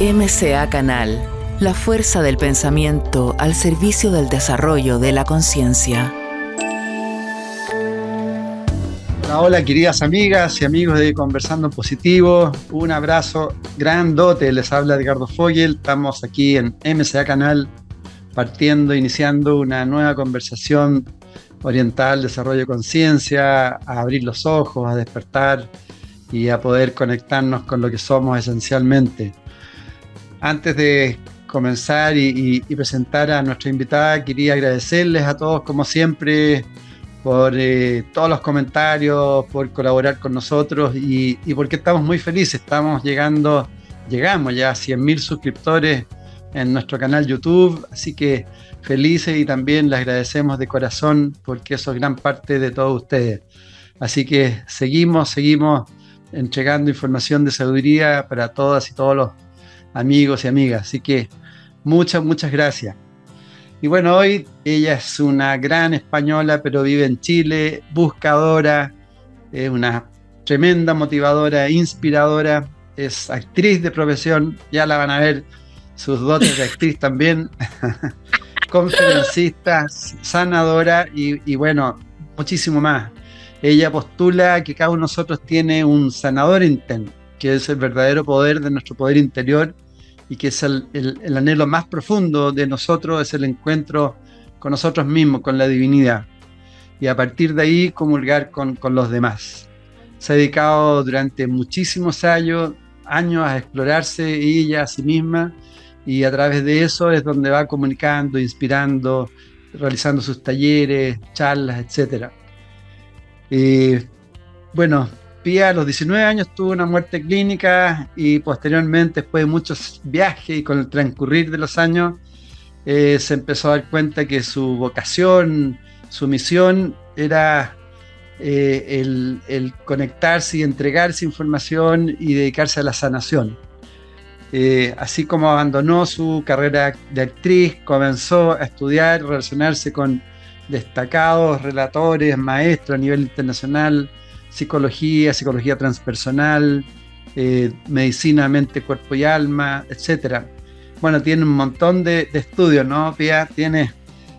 MCA Canal, la fuerza del pensamiento al servicio del desarrollo de la conciencia. Hola, queridas amigas y amigos de Conversando Positivo. Un abrazo grandote. Les habla Edgardo Fogel. Estamos aquí en MCA Canal partiendo, iniciando una nueva conversación oriental, al desarrollo de conciencia, a abrir los ojos, a despertar y a poder conectarnos con lo que somos esencialmente. Antes de comenzar y, presentar a nuestra invitada, quería agradecerles a todos, como siempre, por eh, todos los comentarios, por colaborar con nosotros y, porque estamos muy felices. Estamos llegando, llegamos ya a 100.000 suscriptores en nuestro canal YouTube, así que felices y también les agradecemos de corazón porque eso es gran parte de todos ustedes. Así que seguimos, seguimos entregando información de sabiduría para todas y todos los amigos y amigas. Así que muchas, muchas gracias. Y bueno, hoy ella es una gran española, pero vive en Chile, buscadora, es una tremenda motivadora, inspiradora, es actriz de profesión, ya la van a ver sus dotes de actriz también, conferencista, sanadora y, y bueno, muchísimo más. Ella postula que cada uno de nosotros tiene un sanador interno, que es el verdadero poder de nuestro poder interior y que es el, anhelo más profundo de nosotros, es el encuentro con nosotros mismos, con la divinidad. Y a partir de ahí comulgar con, con los demás. Se ha dedicado durante muchísimos años, años a explorarse ella a sí misma y a través de eso es donde va comunicando, inspirando, realizando sus talleres, charlas, etc. Y bueno, A los 19 años tuvo una muerte clínica y posteriormente, después de muchos viajes y con el transcurrir de los años, eh, se empezó a dar cuenta que su vocación, su misión era eh, el, conectarse y entregarse información y dedicarse a la sanación. Eh, así como abandonó su carrera de actriz, comenzó a estudiar, relacionarse con destacados relatores, maestros a nivel internacional, psicología, psicología transpersonal, eh, medicina, mente, cuerpo y alma, etc. Bueno, tiene un montón de, estudios, ¿no? Pia tiene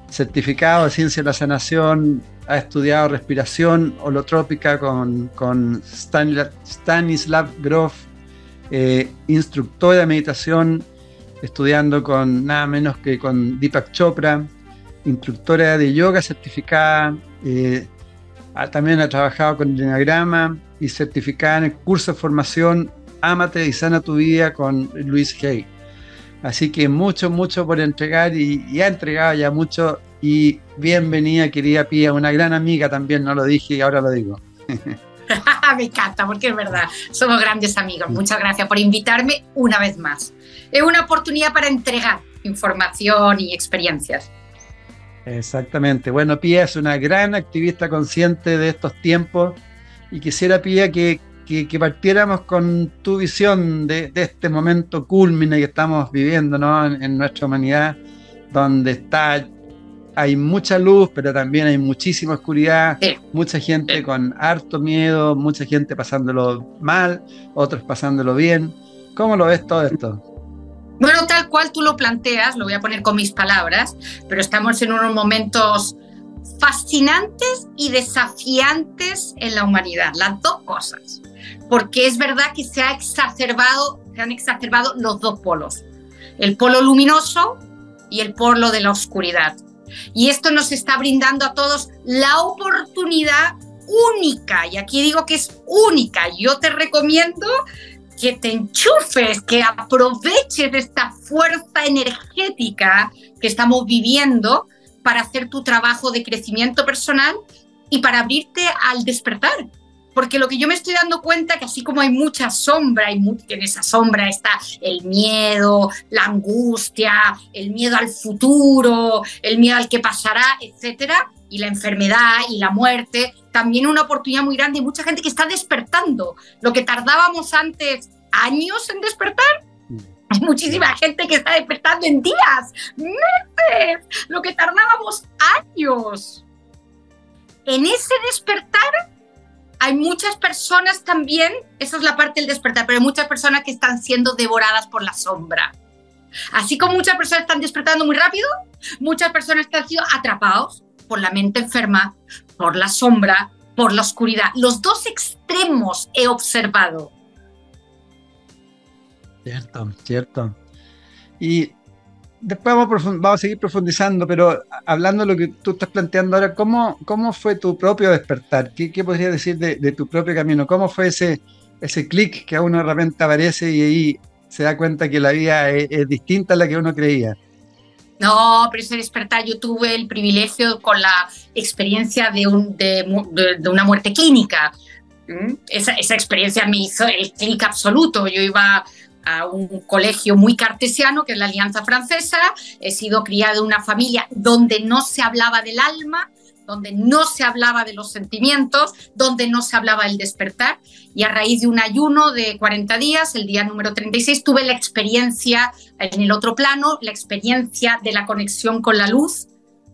certificado de ciencia de la sanación, ha estudiado respiración holotrópica con, con Stanislav Grof, eh, instructor de meditación, estudiando con nada menos que con Deepak Chopra, instructora de yoga certificada, eh, también ha trabajado con el Enneagrama y certificada en el curso de formación Ámate y Sana tu Vida con Luis Hay. Así que mucho, mucho por entregar y, ha entregado ya mucho. Y bienvenida, querida Pía, una gran amiga también, no lo dije y ahora lo digo. Me encanta, porque es verdad, somos grandes amigos. Muchas gracias por invitarme una vez más. Es una oportunidad para entregar información y experiencias. Exactamente. Bueno, Pía es una gran activista consciente de estos tiempos y quisiera, Pía, que, que, partiéramos con tu visión de, este momento culmine que estamos viviendo ¿no? en, nuestra humanidad, donde está hay mucha luz, pero también hay muchísima oscuridad, mucha gente con harto miedo, mucha gente pasándolo mal, otros pasándolo bien. ¿Cómo lo ves todo esto? Tal cual tú lo planteas, lo voy a poner con mis palabras, pero estamos en unos momentos fascinantes y desafiantes en la humanidad, las dos cosas, porque es verdad que se ha exacerbado, se han exacerbado los dos polos, el polo luminoso y el polo de la oscuridad. Y esto nos está brindando a todos la oportunidad única, y aquí digo que es única, yo te recomiendo que te enchufes, que aproveches esta fuerza energética que estamos viviendo para hacer tu trabajo de crecimiento personal y para abrirte al despertar. Porque lo que yo me estoy dando cuenta que así como hay mucha sombra, y en esa sombra está el miedo, la angustia, el miedo al futuro, el miedo al que pasará, etcétera, y la enfermedad y la muerte, también una oportunidad muy grande y mucha gente que está despertando. Lo que tardábamos antes años en despertar, mm. hay muchísima gente que está despertando en días, meses, lo que tardábamos años. En ese despertar hay muchas personas también, esa es la parte del despertar, pero hay muchas personas que están siendo devoradas por la sombra. Así como muchas personas están despertando muy rápido, muchas personas están siendo atrapados por la mente enferma, por la sombra, por la oscuridad. Los dos extremos he observado. Cierto, cierto. Y después vamos a, seguir profundizando, pero hablando de lo que tú estás planteando ahora, ¿cómo, cómo fue tu propio despertar? ¿Qué, qué podrías decir de, tu propio camino? ¿Cómo fue ese, ese clic que a uno de repente aparece y ahí se da cuenta que la vida es, distinta a la que uno creía? No, pero ese despertar yo tuve el privilegio con la experiencia de, un, de, de, una muerte clínica. ¿Mm? Esa, esa, experiencia me hizo el clic absoluto. Yo iba a un colegio muy cartesiano, que es la Alianza Francesa. He sido criada en una familia donde no se hablaba del alma, donde no se hablaba de los sentimientos, donde no se hablaba del despertar. Y a raíz de un ayuno de 40 días, el día número 36, tuve la experiencia en el otro plano, la experiencia de la conexión con la luz,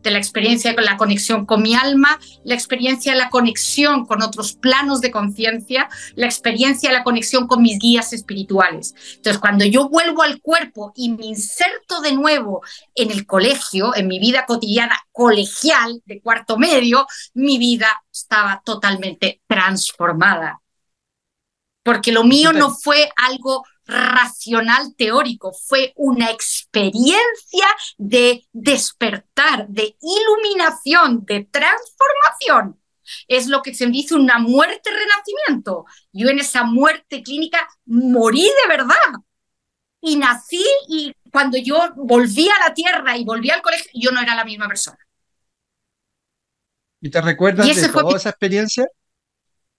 de la experiencia con la conexión con mi alma, la experiencia de la conexión con otros planos de conciencia, la experiencia de la conexión con mis guías espirituales. Entonces, cuando yo vuelvo al cuerpo y me inserto de nuevo en el colegio, en mi vida cotidiana colegial de cuarto medio, mi vida estaba totalmente transformada. Porque lo mío no fue algo racional teórico, fue una experiencia de despertar, de iluminación, de transformación. Es lo que se dice una muerte-renacimiento. Yo en esa muerte clínica morí de verdad. Y nací y cuando yo volví a la tierra y volví al colegio, yo no era la misma persona. ¿Y te recuerdas de toda esa experiencia?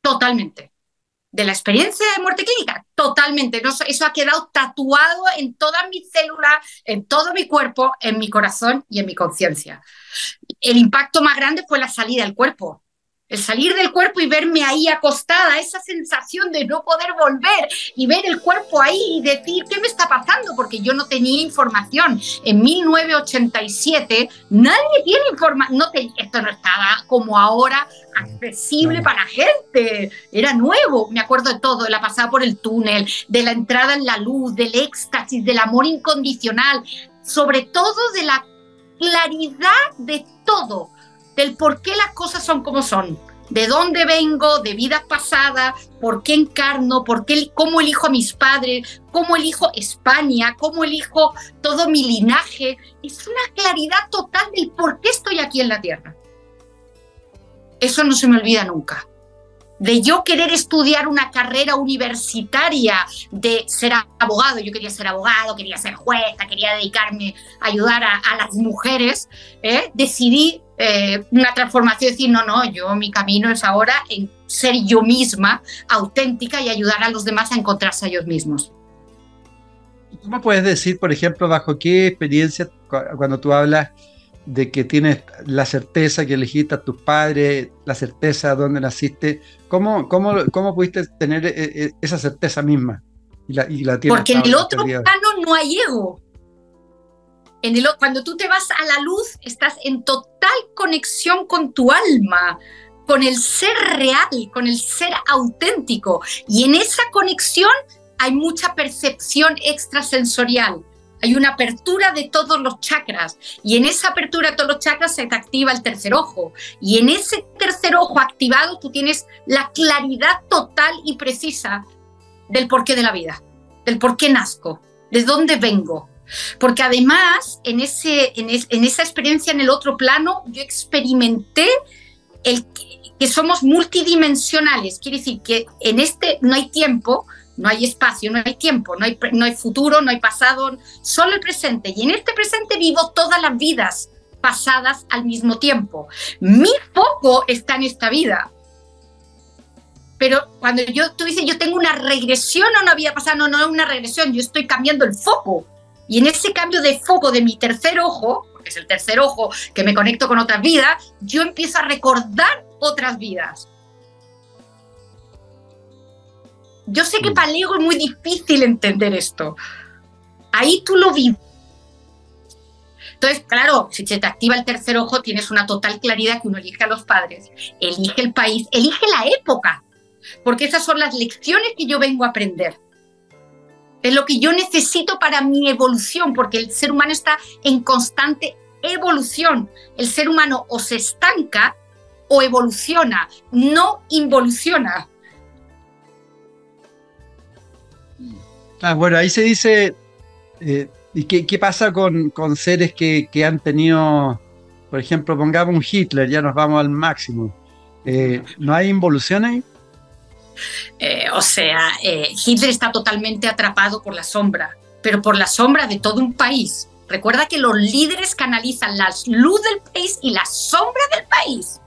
Totalmente de la experiencia de muerte clínica, totalmente. Eso ha quedado tatuado en todas mis células, en todo mi cuerpo, en mi corazón y en mi conciencia. El impacto más grande fue la salida del cuerpo. El salir del cuerpo y verme ahí acostada, esa sensación de no poder volver y ver el cuerpo ahí y decir, ¿qué me está pasando? Porque yo no tenía información. En 1987 nadie tiene información, no esto no estaba como ahora accesible para la gente, era nuevo, me acuerdo de todo, de la pasada por el túnel, de la entrada en la luz, del éxtasis, del amor incondicional, sobre todo de la claridad de todo del por qué las cosas son como son, de dónde vengo, de vidas pasadas, por qué encarno, por qué, cómo elijo a mis padres, cómo elijo España, cómo elijo todo mi linaje. Es una claridad total del por qué estoy aquí en la Tierra. Eso no se me olvida nunca de yo querer estudiar una carrera universitaria, de ser abogado, yo quería ser abogado, quería ser jueza, quería dedicarme a ayudar a, las mujeres, ¿eh? decidí eh, una transformación, decir, no, no, yo mi camino es ahora en ser yo misma auténtica y ayudar a los demás a encontrarse a ellos mismos. ¿Cómo puedes decir, por ejemplo, bajo qué experiencia, cuando tú hablas de que tienes la certeza que elegiste a tus padres, la certeza de dónde naciste, ¿cómo, cómo, cómo pudiste tener eh, eh, esa certeza misma? Y la, y la Porque en el otro plano no hay ego. En el, cuando tú te vas a la luz, estás en total conexión con tu alma, con el ser real, con el ser auténtico. Y en esa conexión hay mucha percepción extrasensorial hay una apertura de todos los chakras y en esa apertura de todos los chakras se te activa el tercer ojo y en ese tercer ojo activado tú tienes la claridad total y precisa del porqué de la vida, del por qué nazco, de dónde vengo. Porque además en, ese, en, en esa experiencia en el otro plano yo experimenté el que somos multidimensionales, quiere decir que en este no hay tiempo, no hay espacio, no hay tiempo, no hay, no hay futuro, no hay pasado, solo el presente. Y en este presente vivo todas las vidas pasadas al mismo tiempo. Mi foco está en esta vida. Pero cuando yo, tú dices, yo tengo una regresión o no había pasado, no, no es una regresión, yo estoy cambiando el foco. Y en ese cambio de foco de mi tercer ojo, porque es el tercer ojo que me conecto con otras vidas, yo empiezo a recordar otras vidas. Yo sé que mm. para el ego es muy difícil entender esto. Ahí tú lo vives. Entonces, claro, si se te activa el tercer ojo, tienes una total claridad que uno elige a los padres, elige el país, elige la época. porque esas son las lecciones que yo vengo a aprender. Es lo que yo necesito para mi evolución, porque el ser humano está en constante evolución. El ser humano o se estanca o evoluciona, no involuciona. Ah, bueno, ahí se dice, eh, ¿y qué, pasa con, seres que, han tenido, por ejemplo, pongamos un Hitler, ya nos vamos al máximo. Eh, ¿No hay involución ahí? Eh, o sea, Hitler está totalmente atrapado por la sombra, pero por la sombra de todo un país. Recuerda que los líderes canalizan la luz del país y la sombra del país.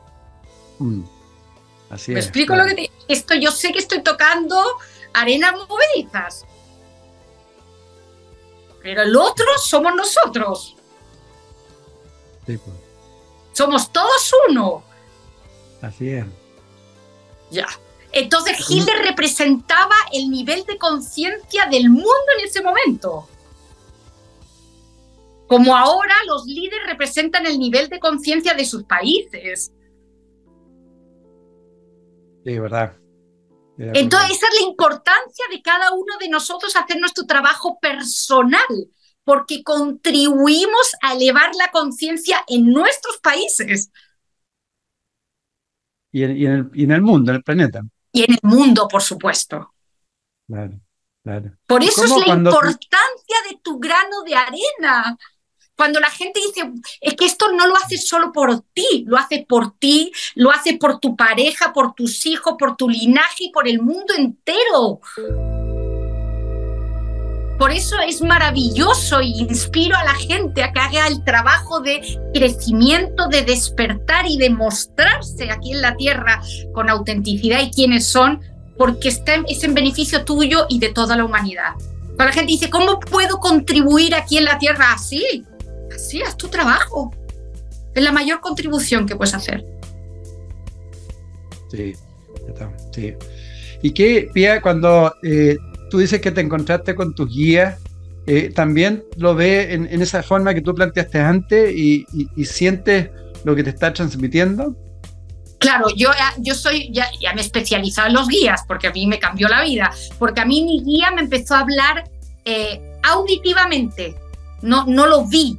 Mm, así ¿Me explico lo que te... Esto yo sé que estoy tocando arenas movedizas. Pero el otro somos nosotros. Pues. Somos todos uno. Así es. Ya. Entonces Hitler representaba el nivel de conciencia del mundo en ese momento. Como ahora los líderes representan el nivel de conciencia de sus países. Sí, verdad. Entonces, esa es la importancia de cada uno de nosotros hacer nuestro trabajo personal, porque contribuimos a elevar la conciencia en nuestros países. Y en, el, mundo, en el planeta. Y en el mundo, por supuesto. Claro, claro. Por eso es la importancia de tu grano de arena. Cuando la gente dice, es que esto no lo haces solo por ti, lo hace por ti, lo hace por tu pareja, por tus hijos, por tu linaje y por el mundo entero. Por eso es maravilloso y inspiro a la gente a que haga el trabajo de crecimiento, de despertar y de mostrarse aquí en la tierra con autenticidad y quiénes son, porque está, es en beneficio tuyo y de toda la humanidad. Cuando la gente dice, ¿cómo puedo contribuir aquí en la tierra así? Sí, haz tu trabajo. Es la mayor contribución que puedes hacer. Sí, sí. ¿Y qué, Pia, cuando eh, tú dices que te encontraste con tus guías, eh, también lo ve en, esa forma que tú planteaste antes y, sientes lo que te está transmitiendo? Claro, yo, yo soy, ya, ya me he especializado en los guías porque a mí me cambió la vida, porque a mí mi guía me empezó a hablar eh, auditivamente, no, no lo vi,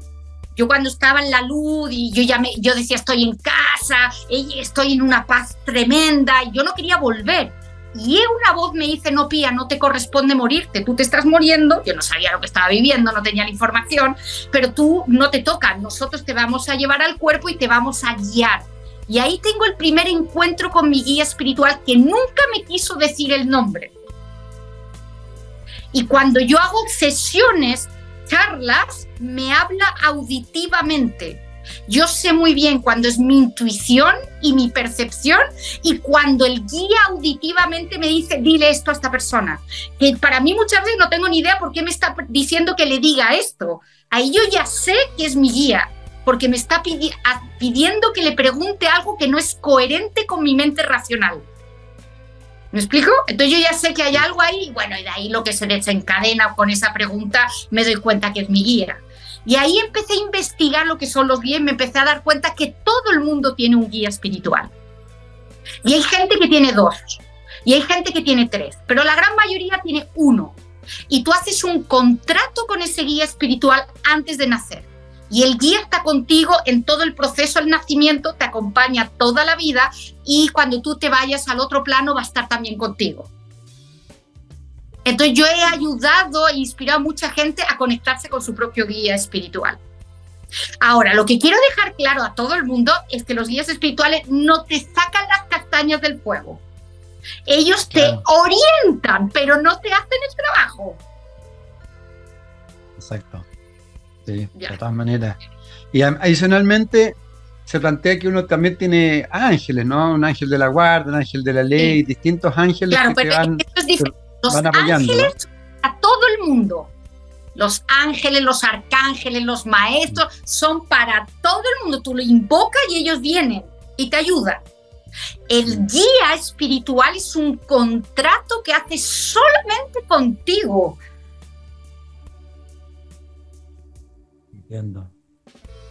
yo cuando estaba en la luz y yo ya me, yo decía estoy en casa, estoy en una paz tremenda, yo no quería volver. Y una voz me dice, no, Pía, no te corresponde morirte, tú te estás muriendo, yo no sabía lo que estaba viviendo, no tenía la información, pero tú no te toca, nosotros te vamos a llevar al cuerpo y te vamos a guiar. Y ahí tengo el primer encuentro con mi guía espiritual que nunca me quiso decir el nombre. Y cuando yo hago sesiones charlas me habla auditivamente. Yo sé muy bien cuando es mi intuición y mi percepción y cuando el guía auditivamente me dice, dile esto a esta persona. Que para mí muchas veces no tengo ni idea por qué me está diciendo que le diga esto. Ahí yo ya sé que es mi guía, porque me está pidiendo que le pregunte algo que no es coherente con mi mente racional. ¿Me explico? Entonces yo ya sé que hay algo ahí, y bueno, y de ahí lo que se desencadena con esa pregunta, me doy cuenta que es mi guía. Y ahí empecé a investigar lo que son los guías, me empecé a dar cuenta que todo el mundo tiene un guía espiritual. Y hay gente que tiene dos, y hay gente que tiene tres, pero la gran mayoría tiene uno. Y tú haces un contrato con ese guía espiritual antes de nacer. Y el guía está contigo en todo el proceso del nacimiento, te acompaña toda la vida y cuando tú te vayas al otro plano va a estar también contigo. Entonces yo he ayudado e inspirado a mucha gente a conectarse con su propio guía espiritual. Ahora, lo que quiero dejar claro a todo el mundo es que los guías espirituales no te sacan las castañas del fuego. Ellos te orientan, pero no te hacen el trabajo. Exacto de todas maneras. Y adicionalmente se plantea que uno también tiene ángeles, ¿no? Un ángel de la guardia, un ángel de la ley, distintos ángeles claro, que van, Los ángeles a todo el mundo. Los ángeles, los arcángeles, los maestros son para todo el mundo. Tú lo invocas y ellos vienen y te ayudan. El guía espiritual es un contrato que hace solamente contigo.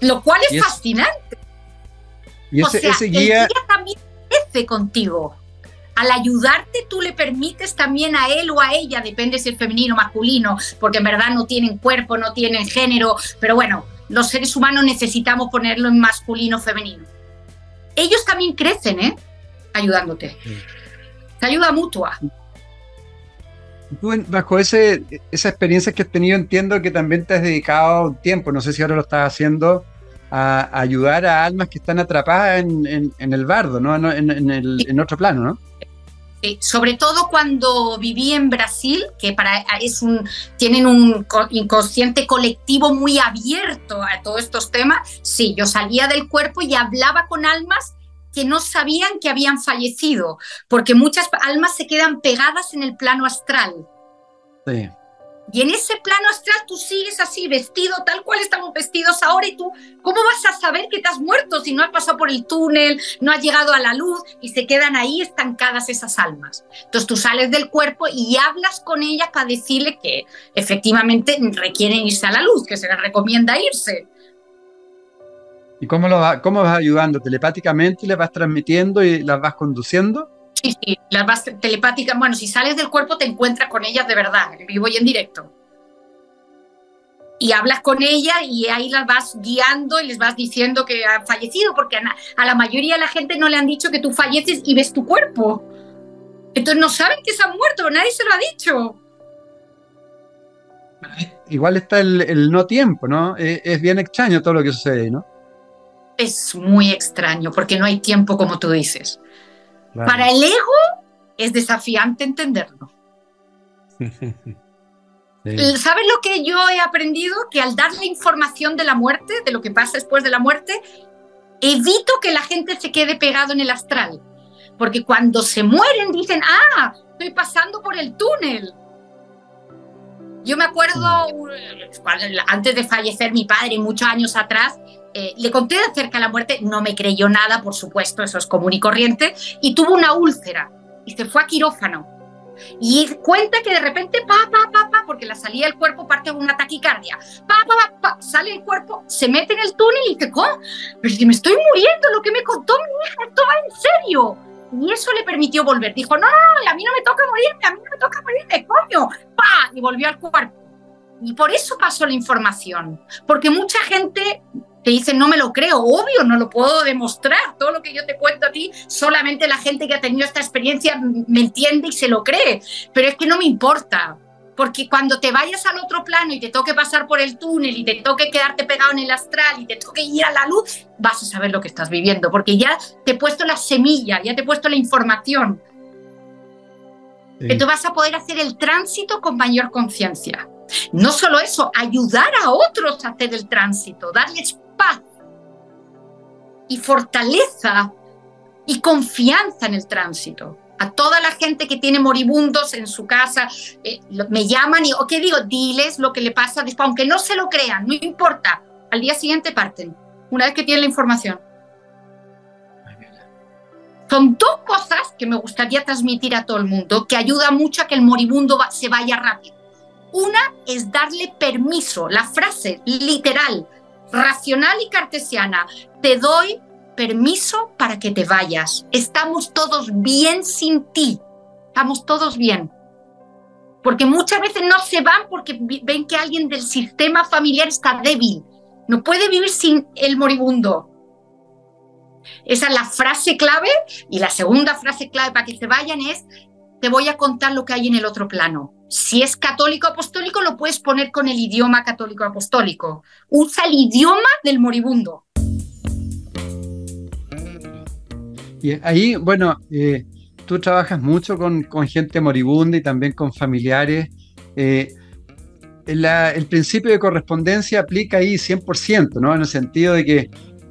Lo cual es, fascinante. Y ese, guía... el guía también crece contigo. Al ayudarte tú le permites también a él o a ella, depende si es femenino o masculino, porque en verdad no tienen cuerpo, no tienen género, pero bueno, los seres humanos necesitamos ponerlo en masculino o femenino. Ellos también crecen, ¿eh? Ayudándote. Te ayuda mutua. Tú, bajo ese, esa experiencia que has tenido, entiendo que también te has dedicado un tiempo, no sé si ahora lo estás haciendo, a, ayudar a almas que están atrapadas en, el bardo, ¿no? En, en, otro plano, ¿no? Sobre todo cuando viví en Brasil, que para es un tienen un inconsciente colectivo muy abierto a todos estos temas. Sí, yo salía del cuerpo y hablaba con almas que no sabían que habían fallecido, porque muchas almas se quedan pegadas en el plano astral. Sí. Y en ese plano astral tú sigues así, vestido tal cual estamos vestidos ahora y tú, ¿cómo vas a saber que te has muerto si no has pasado por el túnel, no has llegado a la luz y se quedan ahí estancadas esas almas? Entonces tú sales del cuerpo y hablas con ella para decirle que efectivamente requieren irse a la luz, que se les recomienda irse. ¿Y cómo, lo va, cómo vas ayudando? ¿Telepáticamente le vas transmitiendo y las vas conduciendo? Sí, sí, las vas telepáticas. Bueno, si sales del cuerpo te encuentras con ellas de verdad, en vivo y en directo. Y hablas con ellas y ahí las vas guiando y les vas diciendo que han fallecido, porque a, la mayoría de la gente no le han dicho que tú falleces y ves tu cuerpo. Entonces no saben que se han muerto, nadie se lo ha dicho. Igual está el, no tiempo, ¿no? Es, es bien extraño todo lo que sucede, ¿no? Es muy extraño porque no hay tiempo como tú dices. Para el ego es desafiante entenderlo. ¿Sabes lo que yo he aprendido? Que al dar la información de la muerte, de lo que pasa después de la muerte, evito que la gente se quede pegado en el astral. Porque cuando se mueren dicen, ah, estoy pasando por el túnel. Yo me acuerdo, mm. antes de fallecer mi padre, muchos años atrás, eh, le conté acerca de la muerte, no me creyó nada, por supuesto, eso es común y corriente, y tuvo una úlcera y se fue a quirófano. Y cuenta que de repente, pa, pa, pa, pa, porque la salía del cuerpo parte de una taquicardia, pa, pa, pa, sale el cuerpo, se mete en el túnel y dice, ¿cómo? Pero si me estoy muriendo, lo que me contó mi hija, esto va en serio. Y eso le permitió volver. Dijo, no, no, a mí no me toca morirme, a mí no me toca morirme, coño, pa, y volvió al cuerpo. Y por eso pasó la información, porque mucha gente te dice, no me lo creo, obvio, no lo puedo demostrar. Todo lo que yo te cuento a ti, solamente la gente que ha tenido esta experiencia me entiende y se lo cree. Pero es que no me importa, porque cuando te vayas al otro plano y te toque pasar por el túnel y te toque quedarte pegado en el astral y te toque ir a la luz, vas a saber lo que estás viviendo, porque ya te he puesto la semilla, ya te he puesto la información. Entonces vas a poder hacer el tránsito con mayor conciencia. No solo eso, ayudar a otros a hacer el tránsito, darles paz y fortaleza y confianza en el tránsito. A toda la gente que tiene moribundos en su casa, eh, me llaman y, ¿qué digo? Diles lo que le pasa después, aunque no se lo crean, no importa. Al día siguiente parten, una vez que tienen la información. Son dos cosas que me gustaría transmitir a todo el mundo, que ayuda mucho a que el moribundo se vaya rápido. Una es darle permiso, la frase literal, racional y cartesiana, te doy permiso para que te vayas. Estamos todos bien sin ti. Estamos todos bien. Porque muchas veces no se van porque ven que alguien del sistema familiar está débil. No puede vivir sin el moribundo. Esa es la frase clave. Y la segunda frase clave para que se vayan es, te voy a contar lo que hay en el otro plano. Si es católico apostólico, lo puedes poner con el idioma católico apostólico. Usa el idioma del moribundo. Y ahí, bueno, eh, tú trabajas mucho con, gente moribunda y también con familiares. Eh, el principio de correspondencia aplica ahí 100%, ¿no? En el sentido de que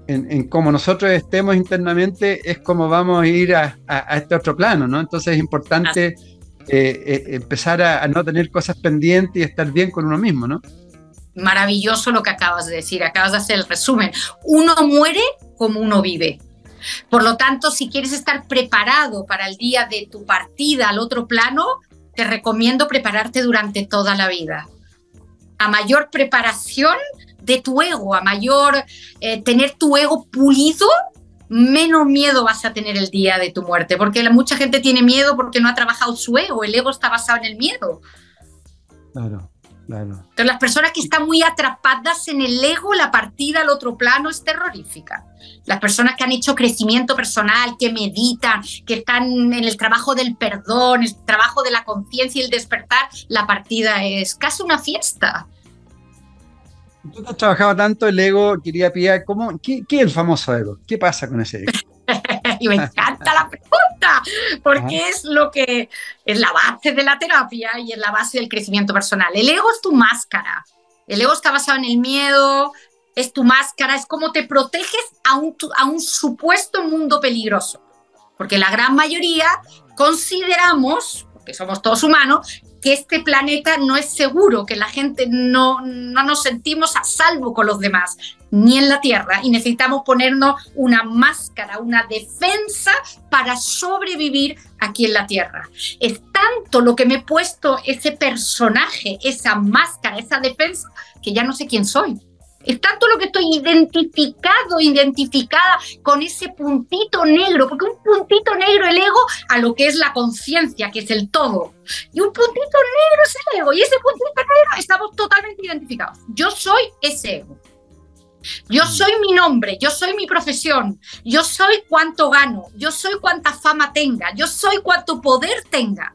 en, cómo nosotros estemos internamente es como vamos a ir a, este otro plano, ¿no? Entonces es importante eh, empezar a, no tener cosas pendientes y estar bien con uno mismo, ¿no? Maravilloso lo que acabas de decir, acabas de hacer el resumen. Uno muere como uno vive. Por lo tanto, si quieres estar preparado para el día de tu partida al otro plano, te recomiendo prepararte durante toda la vida. A mayor preparación de tu ego, a mayor eh, tener tu ego pulido, menos miedo vas a tener el día de tu muerte, porque mucha gente tiene miedo porque no ha trabajado su ego, el ego está basado en el miedo. Claro. Claro. Entonces, las personas que están muy atrapadas en el ego, la partida al otro plano es terrorífica. Las personas que han hecho crecimiento personal, que meditan, que están en el trabajo del perdón, el trabajo de la conciencia y el despertar, la partida es casi una fiesta. Tú has trabajado tanto el ego, quería pillar, ¿cómo, qué, ¿qué, es el famoso ego? ¿Qué pasa con ese ego? y me encanta la pregunta, porque es lo que es la base de la terapia y es la base del crecimiento personal. El ego es tu máscara. El ego está basado en el miedo, es tu máscara, es como te proteges a un, a un supuesto mundo peligroso. Porque la gran mayoría consideramos, porque somos todos humanos, que este planeta no es seguro, que la gente no, no nos sentimos a salvo con los demás, ni en la Tierra, y necesitamos ponernos una máscara, una defensa para sobrevivir aquí en la Tierra. Es tanto lo que me he puesto ese personaje, esa máscara, esa defensa, que ya no sé quién soy. Es tanto lo que estoy identificado, identificada con ese puntito negro, porque un puntito negro el ego a lo que es la conciencia, que es el todo. Y un puntito negro es el ego, y ese puntito negro estamos totalmente identificados. Yo soy ese ego. Yo soy mi nombre, yo soy mi profesión, yo soy cuánto gano, yo soy cuánta fama tenga, yo soy cuánto poder tenga.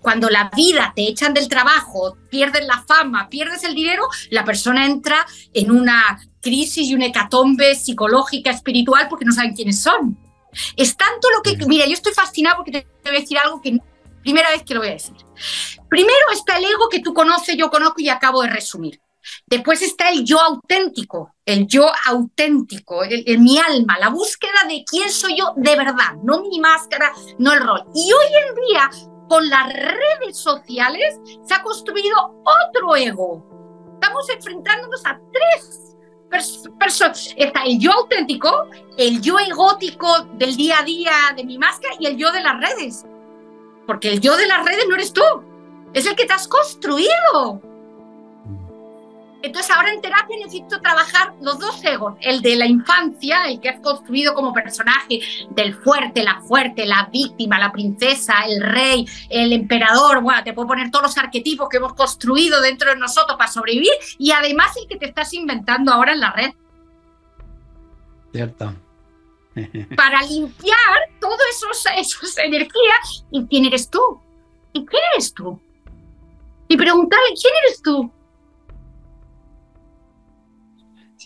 Cuando la vida te echan del trabajo, pierdes la fama, pierdes el dinero, la persona entra en una crisis y una hecatombe psicológica, espiritual, porque no saben quiénes son. Es tanto lo que... Mira, yo estoy fascinada porque te voy a decir algo que primera vez que lo voy a decir. Primero está el ego que tú conoces, yo conozco y acabo de resumir. Después está el yo auténtico, el yo auténtico, el, mi alma, la búsqueda de quién soy yo de verdad, no mi máscara, no el rol. Y hoy en día con las redes sociales se ha construido otro ego. Estamos enfrentándonos a tres personas. Está el yo auténtico, el yo egótico del día a día de mi máscara y el yo de las redes. Porque el yo de las redes no eres tú, es el que te has construido. Entonces ahora en terapia necesito trabajar los dos egos, el de la infancia, el que has construido como personaje del fuerte, la fuerte, la víctima, la princesa, el rey, el emperador, bueno, te puedo poner todos los arquetipos que hemos construido dentro de nosotros para sobrevivir y además el que te estás inventando ahora en la red. Cierto. para limpiar todas esas esos energías y quién eres tú. ¿Y quién eres tú? Y preguntarle, ¿quién eres tú?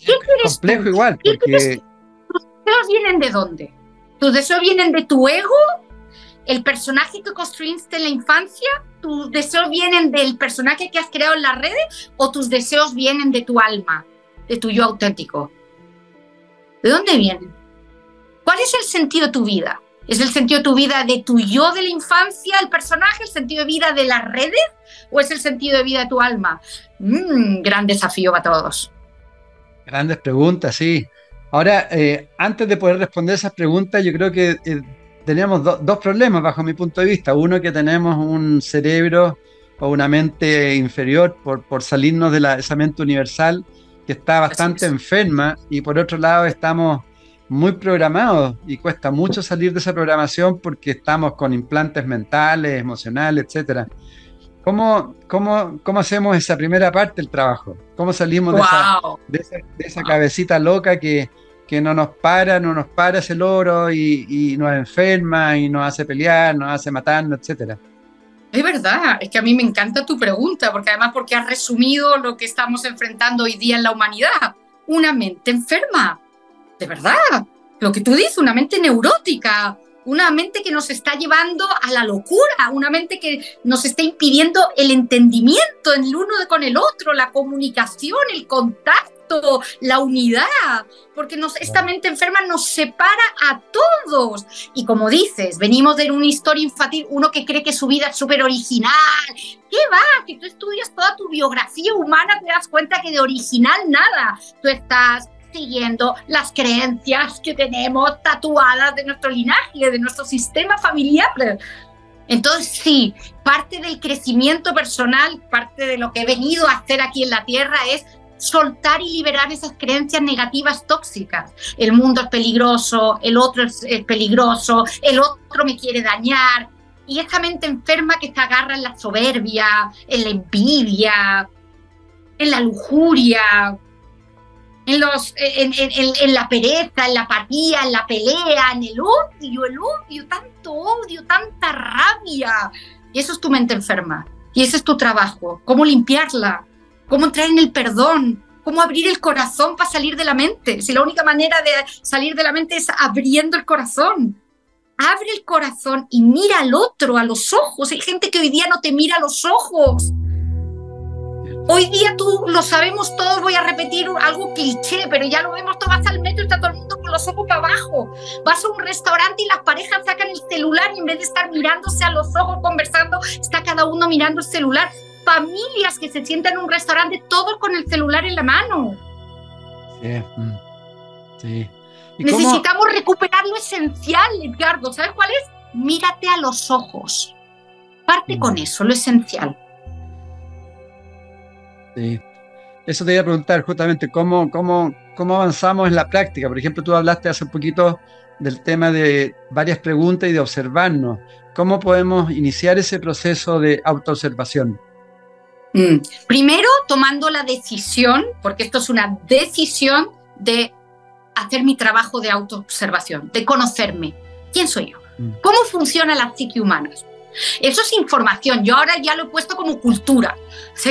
¿Qué quieres complejo igual, porque... ¿Tus deseos vienen de dónde? ¿Tus deseos vienen de tu ego? ¿El personaje que construiste en la infancia? ¿Tus deseos vienen del personaje que has creado en las redes? ¿O tus deseos vienen de tu alma, de tu yo auténtico? ¿De dónde vienen? ¿Cuál es el sentido de tu vida? ¿Es el sentido de tu vida de tu yo de la infancia, el personaje, el sentido de vida de las redes? ¿O es el sentido de vida de tu alma? Mm, gran desafío para todos. Grandes preguntas, sí. Ahora, eh, antes de poder responder esas preguntas, yo creo que eh, teníamos dos problemas bajo mi punto de vista. Uno, que tenemos un cerebro o una mente inferior por, por salirnos de la, esa mente universal que está bastante enferma y por otro lado estamos muy programados y cuesta mucho salir de esa programación porque estamos con implantes mentales, emocionales, etcétera. ¿Cómo, cómo, cómo hacemos esa primera parte del trabajo? ¿Cómo salimos de, esa, cabecita loca que, que, no nos para, no nos para ese loro y, y, nos enferma y nos hace pelear, nos hace matarnos, etcétera? Es verdad, es que a mí me encanta tu pregunta, porque además porque has resumido lo que estamos enfrentando hoy día en la humanidad. Una mente enferma, de verdad. Lo que tú dices, una mente neurótica, una mente que nos está llevando a la locura, una mente que nos está impidiendo el entendimiento el uno con el otro, la comunicación, el contacto, la unidad, porque nos, esta mente enferma nos separa a todos. Y como dices, venimos de una historia infantil, uno que cree que su vida es súper original. ¿Qué va? Que tú estudias toda tu biografía humana, te das cuenta que de original nada. Tú estás siguiendo las creencias que tenemos tatuadas de nuestro linaje, de nuestro sistema familiar. Entonces, sí, parte del crecimiento personal, parte de lo que he venido a hacer aquí en la Tierra es soltar y liberar esas creencias negativas tóxicas. El mundo es peligroso, el otro es, peligroso, el otro me quiere dañar. Y esa mente enferma que se agarra en la soberbia, en la envidia, en la lujuria, en, los, en, la pereza, en la apatía, en la pelea, en el odio, el odio, tanto odio, tanta rabia. Y eso es tu mente enferma. Y ese es tu trabajo. ¿Cómo limpiarla? ¿Cómo entrar en el perdón? ¿Cómo abrir el corazón para salir de la mente? Si la única manera de salir de la mente es abriendo el corazón. Abre el corazón y mira al otro, a los ojos. Hay gente que hoy día no te mira a los ojos. Hoy día tú lo sabemos todos, voy a repetir algo cliché, pero ya lo vemos, tú vas al metro y está todo el mundo con los ojos para abajo. Vas a un restaurante y las parejas sacan el celular y en vez de estar mirándose a los ojos conversando, está cada uno mirando el celular. Familias que se sientan en un restaurante todos con el celular en la mano. Sí. Mm, sí. Necesitamos recuperar lo esencial, Edgardo. ¿Sabes cuál es? Mírate a los ojos. Parte con mm. eso, lo esencial. Sí. Eso te iba a preguntar justamente, ¿cómo, cómo, cómo avanzamos en la práctica? Por ejemplo, tú hablaste hace un poquito del tema de varias preguntas y de observarnos. ¿Cómo podemos iniciar ese proceso de autoobservación? Mm. Primero, tomando la decisión, porque esto es una decisión de hacer mi trabajo de autoobservación, de conocerme. ¿Quién soy yo? Mm. ¿Cómo funciona la psique humana? Eso es información. Yo ahora ya lo he puesto como cultura,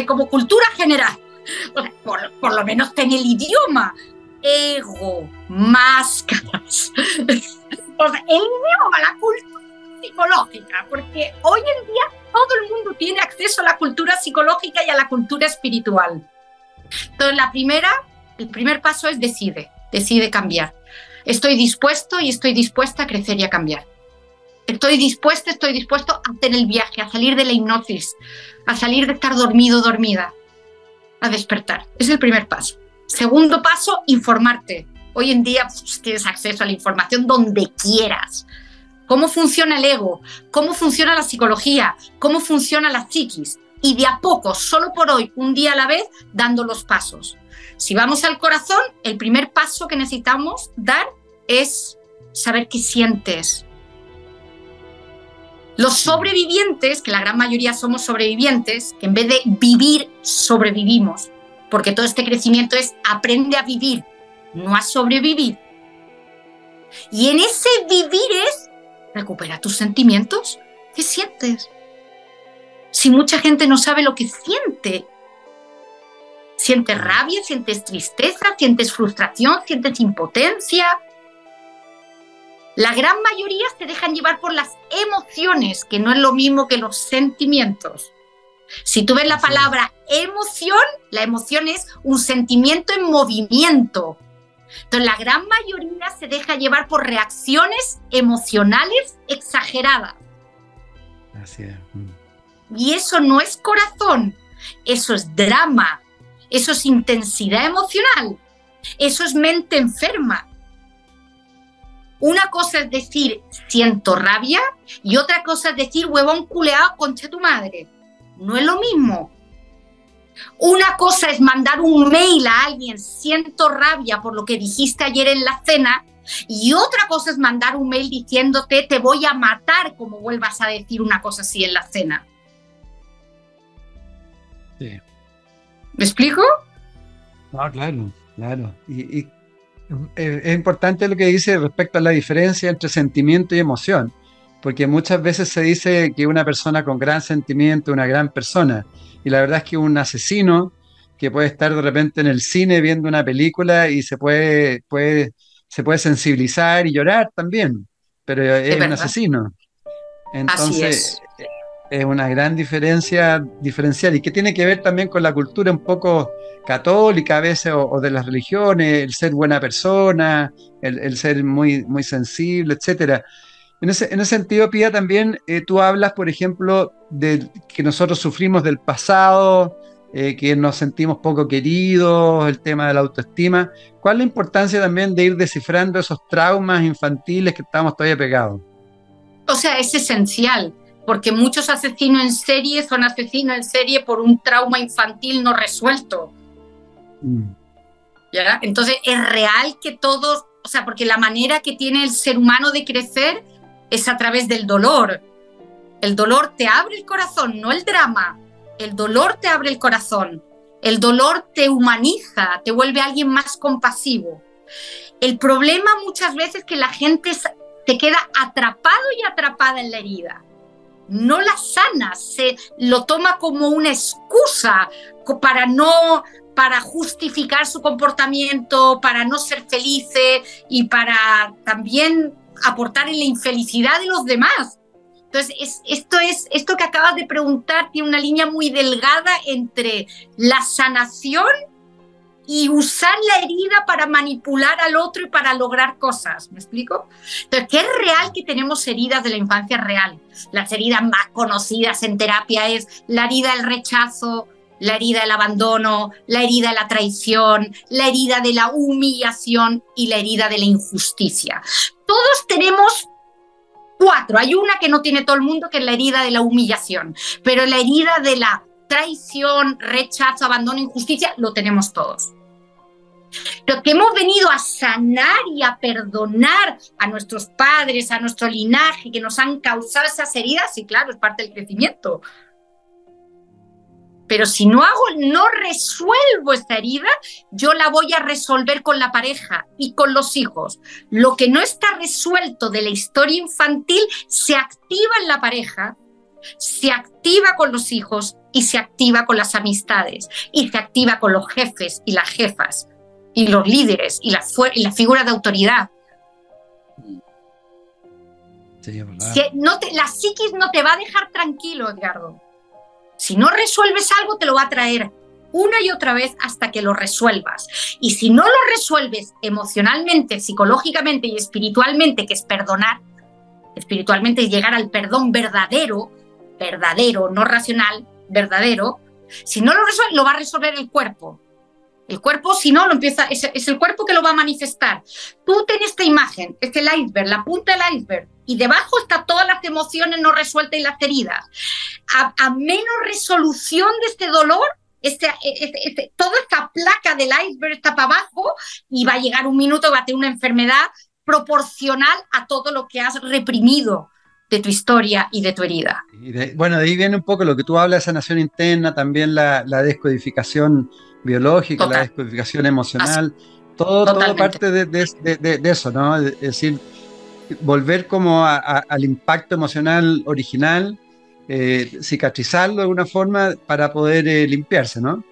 como cultura general. por, lo menos en el idioma. Ego, máscaras. el idioma, la cultura psicológica, porque hoy en día todo el mundo tiene acceso a la cultura psicológica y a la cultura espiritual. Entonces, la primera, el primer paso es decide, decide cambiar. Estoy dispuesto y estoy dispuesta a crecer y a cambiar. Estoy dispuesta, estoy dispuesto a hacer el viaje, a salir de la hipnosis, a salir de estar dormido, dormida, a despertar. Es el primer paso. Segundo paso, informarte. Hoy en día pues, tienes acceso a la información donde quieras. ¿Cómo funciona el ego? ¿Cómo funciona la psicología? ¿Cómo funciona la psiquis? Y de a poco, solo por hoy, un día a la vez, dando los pasos. Si vamos al corazón, el primer paso que necesitamos dar es saber qué sientes, los sobrevivientes, que la gran mayoría somos sobrevivientes, que en vez de vivir, sobrevivimos, porque todo este crecimiento es aprende a vivir, no a sobrevivir. Y en ese vivir es recupera tus sentimientos. ¿Qué sientes? Si mucha gente no sabe lo que siente, sientes rabia, sientes tristeza, sientes frustración, sientes impotencia, la gran mayoría se dejan llevar por las emociones, que no es lo mismo que los sentimientos. Si tú ves la palabra emoción, la emoción es un sentimiento en movimiento. Entonces, la gran mayoría se deja llevar por reacciones emocionales exageradas. Así es. Mm. Y eso no es corazón, eso es drama, eso es intensidad emocional, eso es mente enferma. Una cosa es decir siento rabia y otra cosa es decir huevón culeado concha tu madre. No es lo mismo. Una cosa es mandar un mail a alguien siento rabia por lo que dijiste ayer en la cena y otra cosa es mandar un mail diciéndote te voy a matar como vuelvas a decir una cosa así en la cena. Sí. ¿Me explico? No, claro, claro. y eh, es importante lo que dice respecto a la diferencia entre sentimiento y emoción, porque muchas veces se dice que una persona con gran sentimiento es una gran persona, y la verdad es que un asesino que puede estar de repente en el cine viendo una película y se puede, puede, se puede sensibilizar y llorar también, pero es, un asesino. Entonces, es una gran diferencia diferencial y que tiene que ver también con la cultura un poco católica a veces o, de las religiones, el ser buena persona, el, ser muy, muy sensible, etcétera. En ese, en ese sentido, Pía, también eh, tú hablas, por ejemplo, de que nosotros sufrimos del pasado, eh, que nos sentimos poco queridos, el tema de la autoestima. ¿Cuál es la importancia también de ir descifrando esos traumas infantiles que estamos todavía pegados? O sea, es esencial porque muchos asesinos en serie son asesinos en serie por un trauma infantil no resuelto. Mm. Entonces es real que todos, o sea, porque la manera que tiene el ser humano de crecer es a través del dolor. El dolor te abre el corazón, no el drama. El dolor te abre el corazón. El dolor te humaniza, te vuelve alguien más compasivo. El problema muchas veces es que la gente se queda atrapado y atrapada en la herida. No la sana, se lo toma como una excusa para no para justificar su comportamiento, para no ser felices y para también aportar en la infelicidad de los demás. Entonces, esto, es, esto que acabas de preguntar tiene una línea muy delgada entre la sanación y usar la herida para manipular al otro y para lograr cosas. ¿Me explico? Entonces, ¿qué es real que tenemos heridas de la infancia real? Las heridas más conocidas en terapia es la herida del rechazo, la herida del abandono, la herida de la traición, la herida de la humillación y la herida de la injusticia. Todos tenemos cuatro. Hay una que no tiene todo el mundo, que es la herida de la humillación, pero la herida de la traición, rechazo, abandono, injusticia, lo tenemos todos. Lo que hemos venido a sanar y a perdonar a nuestros padres, a nuestro linaje, que nos han causado esas heridas, sí, claro, es parte del crecimiento. Pero si no hago, no resuelvo esta herida, yo la voy a resolver con la pareja y con los hijos. Lo que no está resuelto de la historia infantil se activa en la pareja, se activa con los hijos y se activa con las amistades y se activa con los jefes y las jefas y los líderes y la, y la figura de autoridad. no la psiquis no te va a dejar tranquilo, Edgardo. Si no resuelves algo, te lo va a traer una y otra vez hasta que lo resuelvas. Y si no lo resuelves emocionalmente, psicológicamente y espiritualmente, que es perdonar, espiritualmente es llegar al perdón verdadero, verdadero, no racional, verdadero, si no lo resuelves, lo va a resolver el cuerpo. El cuerpo, si no, lo empieza, es, el cuerpo que lo va a manifestar. Tú tienes esta imagen, es el iceberg, la punta del iceberg, y debajo está todas las emociones no resueltas y las heridas. A, menos resolución de este dolor, este, este, este, toda esta placa del iceberg está para abajo y va a llegar un minuto, va a tener una enfermedad proporcional a todo lo que has reprimido de tu historia y de tu herida. bueno, de ahí viene un poco lo que tú hablas de sanación interna, también la, descodificación biológica, la descodificación emocional, todo, todo parte de, eso, ¿no? Es decir, volver como al impacto emocional original, eh, cicatrizarlo de alguna forma para poder eh, limpiarse, ¿no?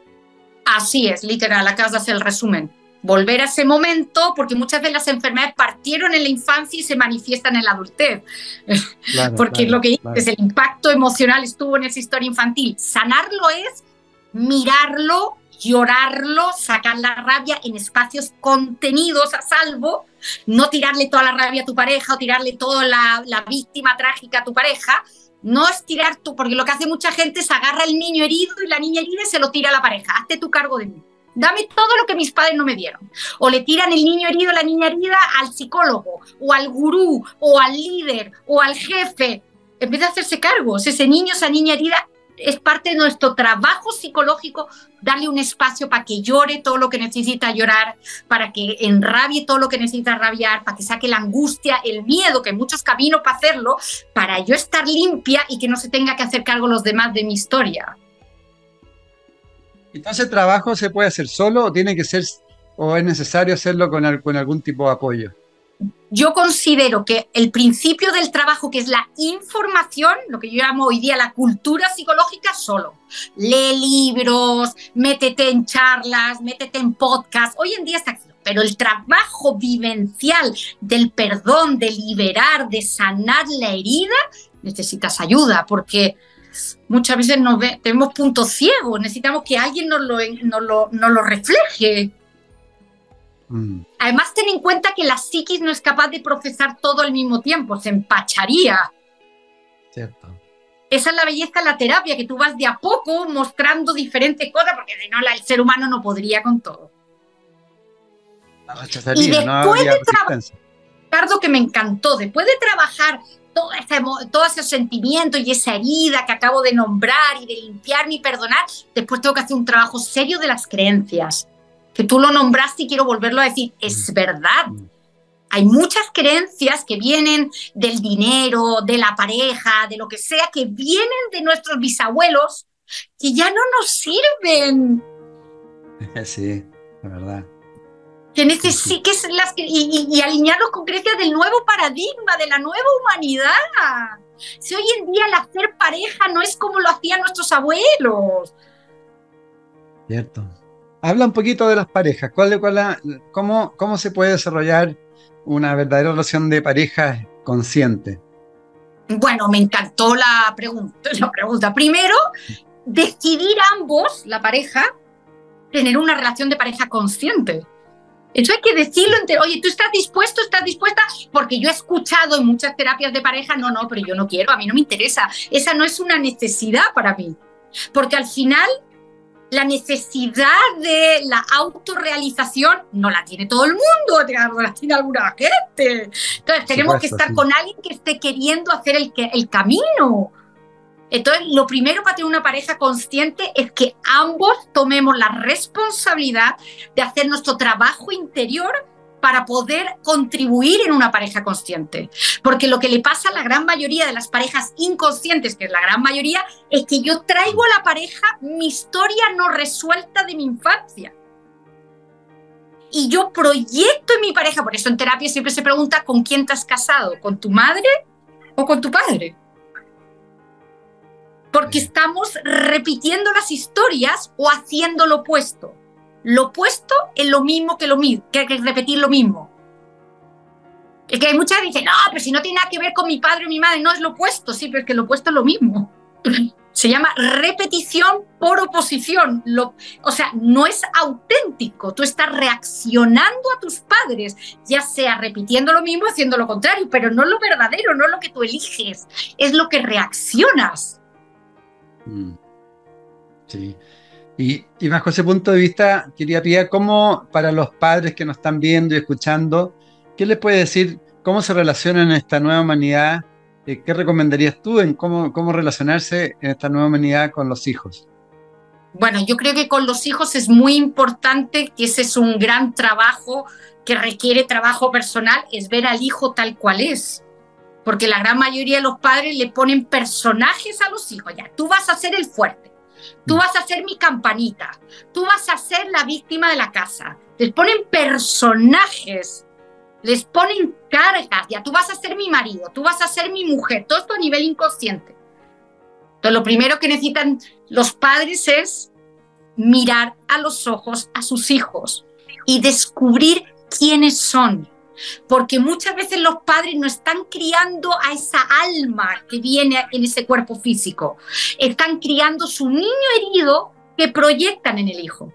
Así es, literal, acabas de hacer el resumen. Volver a ese momento, porque muchas de las enfermedades partieron en la infancia y se manifiestan en la adultez. porque lo que dices, el impacto emocional estuvo en esa historia infantil. Sanarlo es mirarlo llorarlo, sacar la rabia en espacios contenidos a salvo, no tirarle toda la rabia a tu pareja o tirarle toda la, víctima trágica a tu pareja, no es tirar tú, porque lo que hace mucha gente es agarra al niño herido y la niña herida y se lo tira a la pareja, hazte tu cargo de mí. Dame todo lo que mis padres no me dieron. O le tiran el niño herido, la niña herida al psicólogo, o al gurú, o al líder, o al jefe. Vez de hacerse cargo, ese niño, esa niña herida es parte de nuestro trabajo psicológico darle un espacio para que llore todo lo que necesita llorar, para que enrabie todo lo que necesita rabiar, para que saque la angustia, el miedo, que hay muchos caminos para hacerlo, para yo estar limpia y que no se tenga que hacer cargo los demás de mi historia. Entonces, ¿el trabajo se puede hacer solo o tiene que ser, o es necesario hacerlo con, con algún tipo de apoyo? Yo considero que el principio del trabajo, que es la información, lo que yo llamo hoy día la cultura psicológica, solo. Lee libros, métete en charlas, métete en podcast. Hoy en día está aquí. Pero el trabajo vivencial del perdón, de liberar, de sanar la herida, necesitas ayuda, porque muchas veces nos tenemos puntos ciegos, necesitamos que alguien nos lo, lo, nos lo refleje. Mm. Además, ten en cuenta que la psiquis no es capaz de procesar todo al mismo tiempo, se empacharía. Cierto. Esa es la belleza de la terapia, que tú vas de a poco mostrando diferentes cosas, porque si no, el ser humano no podría con todo. y después de trabajar, Ricardo, que me encantó, después de trabajar todo ese, todo ese sentimiento y esa herida que acabo de nombrar y de limpiar y perdonar, después tengo que hacer un trabajo serio de las creencias que tú lo nombraste y quiero volverlo a decir, es verdad. Hay muchas creencias que vienen del dinero, de la pareja, de lo que sea, que vienen de nuestros bisabuelos, que ya no nos sirven. Sí, la verdad. Que necesitan las y, y, alinearlos con creencias del nuevo paradigma, de la nueva humanidad. Si hoy en día el hacer pareja no es como lo hacían nuestros abuelos. Cierto. Habla un poquito de las parejas. ¿Cuál, cuál, cómo, ¿Cómo se puede desarrollar una verdadera relación de pareja consciente? Bueno, me encantó la pregunta. La pregunta. Primero, decidir ambos, la pareja, tener una relación de pareja consciente. Eso hay que decirlo entre, oye, ¿tú estás dispuesto? ¿Estás dispuesta? Porque yo he escuchado en muchas terapias de pareja, no, no, pero yo no quiero, a mí no me interesa. Esa no es una necesidad para mí. Porque al final la necesidad de la autorrealización no la tiene todo el mundo, la tiene alguna gente. Entonces tenemos que estar con alguien que esté queriendo hacer el, el camino. Entonces, lo primero para tener una pareja consciente es que ambos tomemos la responsabilidad de hacer nuestro trabajo interior para poder contribuir en una pareja consciente. Porque lo que le pasa a la gran mayoría de las parejas inconscientes, que es la gran mayoría, es que yo traigo a la pareja mi historia no resuelta de mi infancia. Y yo proyecto en mi pareja, por eso en terapia siempre se pregunta, ¿con quién te has casado? ¿Con tu madre o con tu padre? Porque estamos repitiendo las historias o haciendo lo opuesto. Lo opuesto es lo mismo que lo mismo, que, repetir lo mismo. Es que hay muchas que dicen, no, pero si no tiene nada que ver con mi padre o mi madre, no es lo opuesto, sí, pero es que lo opuesto es lo mismo. Se llama repetición por oposición. O sea, no es auténtico. Tú estás reaccionando a tus padres, ya sea repitiendo lo mismo, haciendo lo contrario, pero no lo verdadero, no lo que tú eliges, es lo que reaccionas. Mm. Sí. Y, bajo ese punto de vista, quería pedir cómo para los padres que nos están viendo y escuchando, ¿qué les puede decir? ¿Cómo se relacionan en esta nueva humanidad? Eh, ¿Qué recomendarías tú en cómo, cómo relacionarse en esta nueva humanidad con los hijos? Bueno, yo creo que con los hijos es muy importante, que ese es un gran trabajo que requiere trabajo personal, es ver al hijo tal cual es porque la gran mayoría de los padres le ponen personajes a los hijos. Ya, tú vas a ser el fuerte, tú mm. vas a ser mi campanita, tú vas a ser la víctima de la casa. Les ponen personajes, les ponen cargas. Ya, tú vas a ser mi marido, tú vas a ser mi mujer. Todo esto a nivel inconsciente. Entonces, lo primero que necesitan los padres es mirar a los ojos a sus hijos y descubrir quiénes son porque muchas veces los padres no están criando a esa alma que viene en ese cuerpo físico, están criando su niño herido que proyectan en el hijo.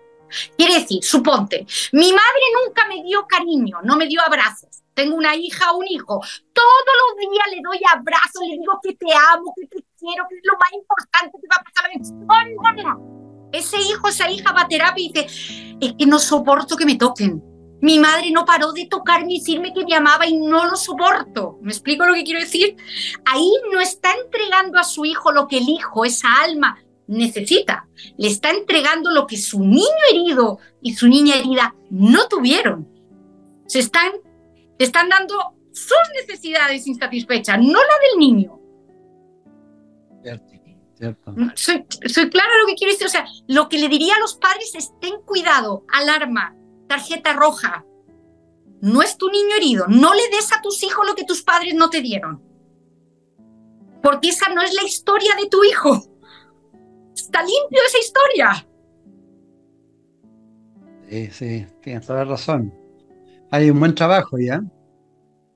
Quiere decir, suponte, mi madre nunca me dio cariño, no me dio abrazos. Tengo una hija un hijo. Todos los días le doy abrazos, le digo que te amo, que te quiero, que es lo más importante que va a pasar. Ese hijo, esa hija va a terapia y dice, es que no soporto que me toquen mi madre no paró de tocarme y decirme que me amaba y no lo soporto. ¿Me explico lo que quiero decir? Ahí no está entregando a su hijo lo que el hijo, esa alma, necesita. Le está entregando lo que su niño herido y su niña herida no tuvieron. Se están, están dando sus necesidades insatisfechas, no la del niño. Cierto, Soy, soy clara lo que quiero decir. O sea, lo que le diría a los padres es ten cuidado, alarma, tarjeta roja. No es tu niño herido. No le des a tus hijos lo que tus padres no te dieron. Porque esa no es la historia de tu hijo. Está limpio esa historia. Sí, sí, tienes toda la razón. Hay un buen trabajo ya.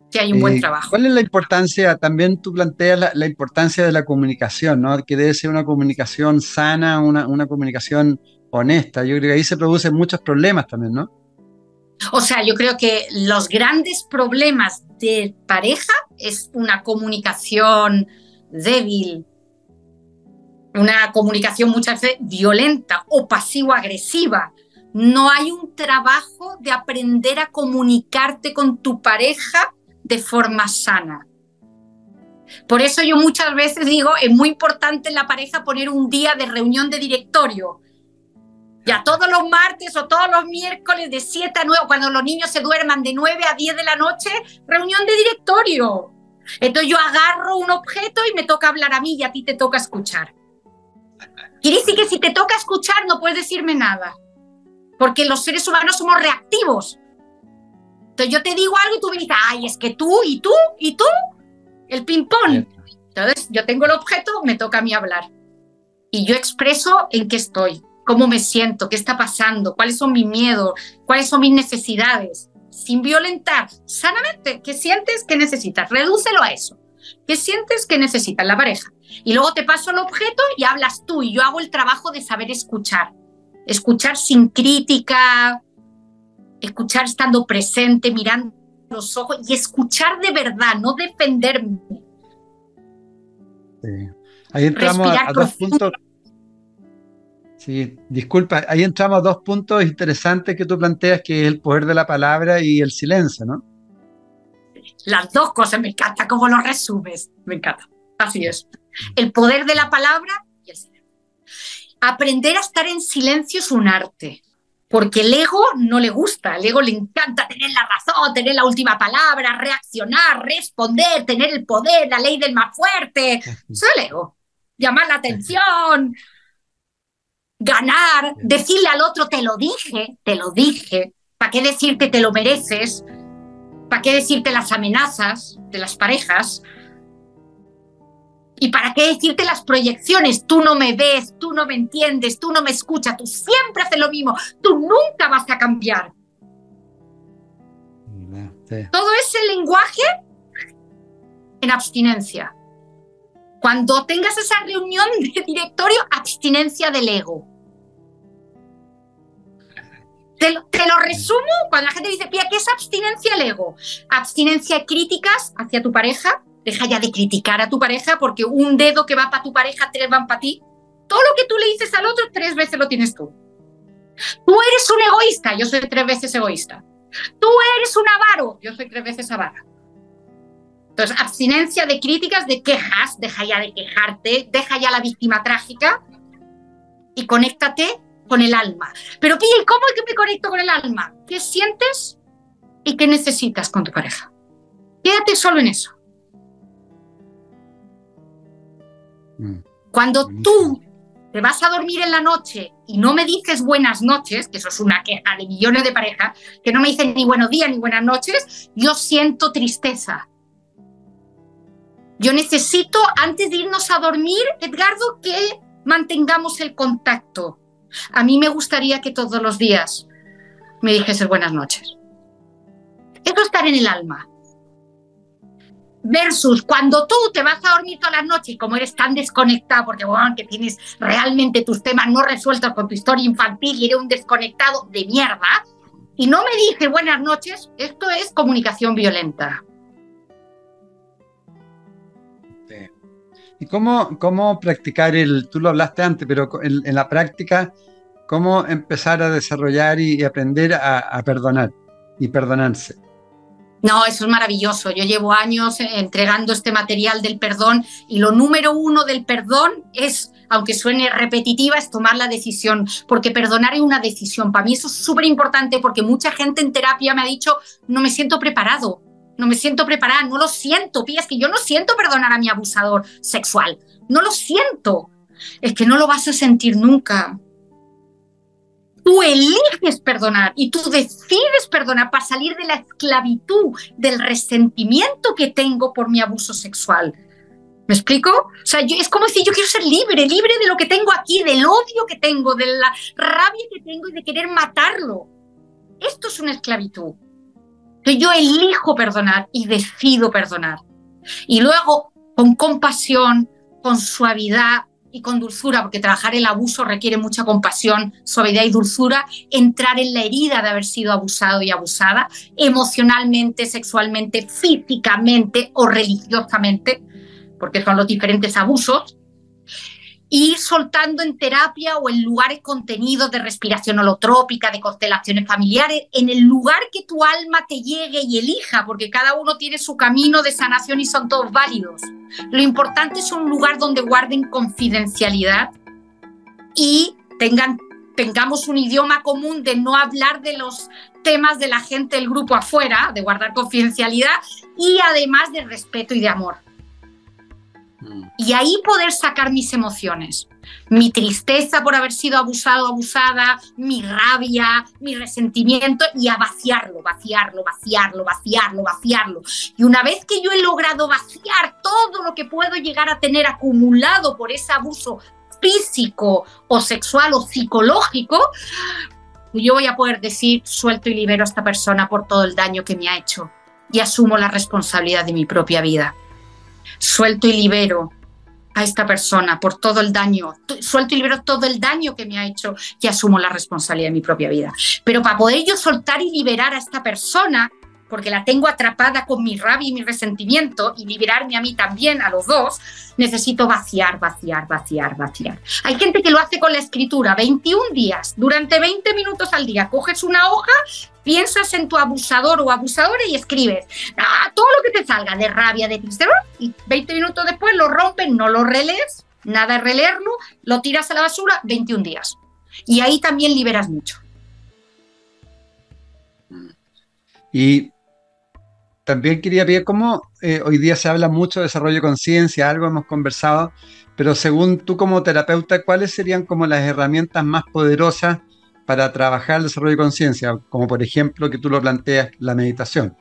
Sí, hay un buen eh, trabajo. ¿Cuál es la importancia? También tú planteas la, importancia de la comunicación, ¿no? Que debe ser una comunicación sana, una, una comunicación honesta. Yo creo que ahí se producen muchos problemas también, ¿no? O sea, yo creo que los grandes problemas de pareja es una comunicación débil, una comunicación muchas veces violenta o pasivo-agresiva. No hay un trabajo de aprender a comunicarte con tu pareja de forma sana. Por eso yo muchas veces digo, es muy importante en la pareja poner un día de reunión de directorio Ya todos los martes o todos los miércoles de 7 a 9, cuando los niños se duerman de 9 a 10 de la noche, reunión de directorio. Entonces yo agarro un objeto y me toca hablar a mí y a ti te toca escuchar. Quiere decir que si te toca escuchar no puedes decirme nada, porque los seres humanos somos reactivos. Entonces yo te digo algo y tú me dices, ay, es que tú y tú y tú, el ping-pong. Entonces yo tengo el objeto, me toca a mí hablar. Y yo expreso en qué estoy, cómo me siento, qué está pasando, cuáles son mis miedos, cuáles son mis necesidades, sin violentar, sanamente, qué sientes, qué necesitas, redúcelo a eso. ¿Qué sientes que necesitas la pareja? Y luego te paso el objeto y hablas tú y yo hago el trabajo de saber escuchar. Escuchar sin crítica, escuchar estando presente, mirando los ojos y escuchar de verdad, no defenderme. Ahí entramos a, dos puntos. Sí, disculpa, ahí entramos a dos puntos interesantes que tú planteas, que es el poder de la palabra y el silencio, ¿no? Las dos cosas, me encanta cómo lo resumes, me encanta. Así es. El poder de la palabra y el silencio. Aprender a estar en silencio es un arte, porque el ego no le gusta, el ego le encanta tener la razón, tener la última palabra, reaccionar, responder, tener el poder, la ley del más fuerte. Eso es el ego. Llamar la atención, ganar, decirle al otro, te lo dije, te lo dije. ¿Para qué decirte te lo mereces? ¿Para qué decirte las amenazas de las parejas? ¿Y para qué decirte las proyecciones? Tú no me ves, tú no me entiendes, tú no me escuchas, tú siempre haces lo mismo, tú nunca vas a cambiar. Todo ese lenguaje en abstinencia. Cuando tengas esa reunión de directorio, abstinencia del ego. Te lo, resumo cuando la gente dice, Pía, ¿qué es abstinencia del ego? Abstinencia de críticas hacia tu pareja. Deja ya de criticar a tu pareja porque un dedo que va para tu pareja, tres van para ti. Todo lo que tú le dices al otro, tres veces lo tienes tú. Tú eres un egoísta, yo soy tres veces egoísta. Tú eres un avaro, yo soy tres veces avara. Entonces, abstinencia de críticas, de quejas, deja ya de quejarte, deja ya la víctima trágica y conéctate con el alma. Pero Pili, ¿cómo es que me conecto con el alma? ¿Qué sientes y qué necesitas con tu pareja? Quédate solo en eso. Mm. Cuando tú te vas a dormir en la noche y no me dices buenas noches, que eso es una queja de millones de parejas, que no me dicen ni buenos días ni buenas noches, yo siento tristeza. Yo necesito, antes de irnos a dormir, Edgardo, que mantengamos el contacto. A mí me gustaría que todos los días me dijese buenas noches. Eso estar en el alma. Versus cuando tú te vas a dormir todas las noches y como eres tan desconectado, porque bueno, que tienes realmente tus temas no resueltos con tu historia infantil y eres un desconectado de mierda, y no me dije buenas noches, esto es comunicación violenta. ¿Y cómo, cómo practicar el, tú lo hablaste antes, pero en, la práctica, cómo empezar a desarrollar y, aprender a, perdonar y perdonarse? No, eso es maravilloso. Yo llevo años entregando este material del perdón y lo número uno del perdón es, aunque suene repetitiva, es tomar la decisión, porque perdonar es una decisión. Para mí eso es súper importante porque mucha gente en terapia me ha dicho, no me siento preparado, no me siento preparada, no lo siento, Pía, es que yo no siento perdonar a mi abusador sexual, no lo siento, es que no lo vas a sentir nunca. Tú eliges perdonar y tú decides perdonar para salir de la esclavitud, del resentimiento que tengo por mi abuso sexual. ¿Me explico? O sea, yo, es como si yo quiero ser libre, libre de lo que tengo aquí, del odio que tengo, de la rabia que tengo y de querer matarlo. Esto es una esclavitud yo elijo perdonar y decido perdonar. Y luego, con compasión, con suavidad y con dulzura, porque trabajar el abuso requiere mucha compasión, suavidad y dulzura, entrar en la herida de haber sido abusado y abusada, emocionalmente, sexualmente, físicamente o religiosamente, porque son los diferentes abusos, ir soltando en terapia o en lugares contenidos de respiración holotrópica, de constelaciones familiares, en el lugar que tu alma te llegue y elija, porque cada uno tiene su camino de sanación y son todos válidos. Lo importante es un lugar donde guarden confidencialidad y tengamos un idioma común de no hablar de los temas de la gente del grupo afuera, de guardar confidencialidad y además de respeto y de amor. Mm. Y ahí poder sacar mis emociones, mi tristeza por haber sido abusado, abusada, mi rabia, mi resentimiento y a vaciarlo, vaciarlo, vaciarlo, vaciarlo, vaciarlo. Y una vez que yo he logrado vaciar todo lo que puedo llegar a tener acumulado por ese abuso físico o sexual o psicológico, yo voy a poder decir, suelto y libero a esta persona por todo el daño que me ha hecho y asumo la responsabilidad de mi propia vida. Suelto y libero a esta persona por todo el daño, suelto y libero todo el daño que me ha hecho y asumo la responsabilidad de mi propia vida. Pero para poder yo soltar y liberar a esta persona, porque la tengo atrapada con mi rabia y mi resentimiento y liberarme a mí también, a los dos, necesito vaciar, vaciar, vaciar, vaciar. Hay gente que lo hace con la escritura, 21 días, durante 20 minutos al día, coges una hoja, piensas en tu abusador o abusadora y escribes ah, todo lo que te salga de rabia, de tristeza, y 20 minutos después lo rompes, no lo relees, nada de releerlo, lo tiras a la basura, 21 días. Y ahí también liberas mucho. Y también quería ver cómo eh, hoy día se habla mucho de desarrollo de conciencia, algo hemos conversado, pero según tú como terapeuta, ¿cuáles serían como las herramientas más poderosas para trabajar el desarrollo de conciencia? Como por ejemplo que tú lo planteas, la meditación.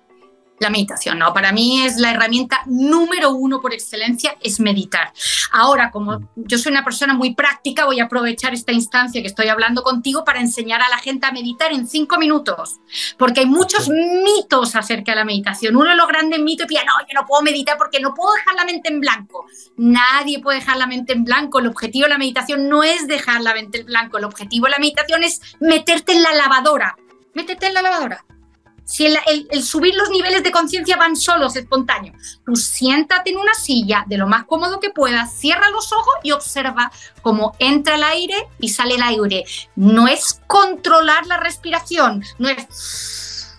La meditación, no, para mí es la herramienta número uno por excelencia, es meditar. Ahora, como yo soy una persona muy práctica, voy a aprovechar esta instancia que estoy hablando contigo para enseñar a la gente a meditar en cinco minutos, porque hay muchos mitos acerca de la meditación. Uno de los grandes mitos es, no, yo no puedo meditar porque no puedo dejar la mente en blanco. Nadie puede dejar la mente en blanco. El objetivo de la meditación no es dejar la mente en blanco, el objetivo de la meditación es meterte en la lavadora. Métete en la lavadora si el, subir los niveles de conciencia van solos, espontáneos, tú siéntate en una silla de lo más cómodo que puedas, cierra los ojos y observa cómo entra el aire y sale el aire. No es controlar la respiración, no es...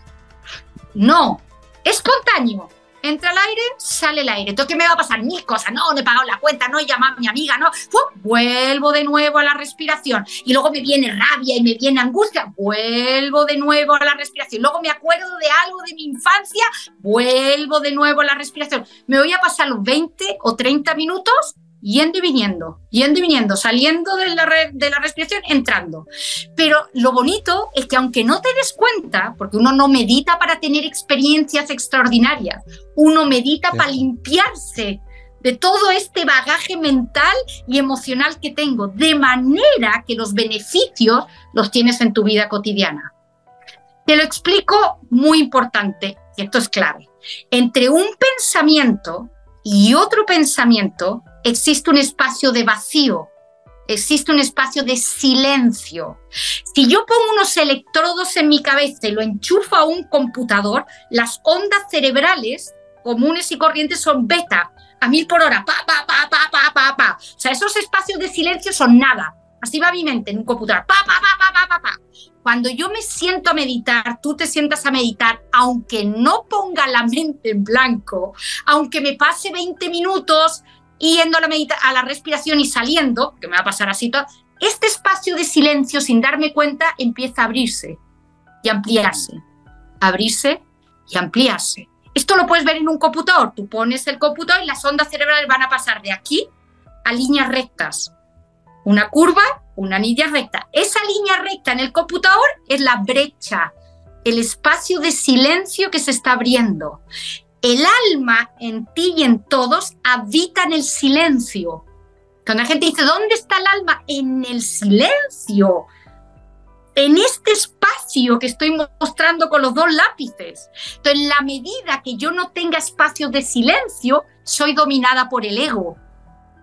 No, espontáneo entra el aire, sale el aire. Entonces, ¿qué me va a pasar? Mil cosas. No, no he pagado la cuenta, no he llamado a mi amiga, no. vuelvo de nuevo a la respiración. Y luego me viene rabia y me viene angustia. Vuelvo de nuevo a la respiración. Luego me acuerdo de algo de mi infancia. Vuelvo de nuevo a la respiración. Me voy a pasar los 20 o 30 minutos yendo y viniendo, yendo y viniendo, saliendo de la, de la respiración, entrando. Pero lo bonito es que aunque no te des cuenta, porque uno no medita para tener experiencias extraordinarias, uno medita para limpiarse de todo este bagaje mental y emocional que tengo, de manera que los beneficios los tienes en tu vida cotidiana. Te lo explico muy importante, y esto es clave. Entre un pensamiento y otro pensamiento existe un espacio de vacío, existe un espacio de silencio. Si yo pongo unos electrodos en mi cabeza y lo enchufo a un computador, las ondas cerebrales comunes y corrientes son beta, a mil por hora, pa, pa, pa, pa, pa, pa, pa. O sea, esos espacios de silencio son nada. Así va mi mente en un computador, pa, pa, pa, pa, pa, pa, pa. Cuando yo me siento a meditar, tú te sientas a meditar, aunque no ponga la mente en blanco, aunque me pase 20 minutos yendo a la, a la respiración y saliendo, que me va a pasar así todo, este espacio de silencio, sin darme cuenta, empieza a abrirse y ampliarse, abrirse y ampliarse. Esto lo puedes ver en un computador. Tú pones el computador y las ondas cerebrales van a pasar de aquí a líneas rectas. Una curva, una línea recta. Esa línea recta en el computador es la brecha, el espacio de silencio que se está abriendo. El alma en ti y en todos habita en el silencio. Cuando la gente dice, ¿dónde está el alma? En el silencio. En este espacio que estoy mostrando con los dos lápices. Entonces, en la medida que yo no tenga espacio de silencio, soy dominada por el ego.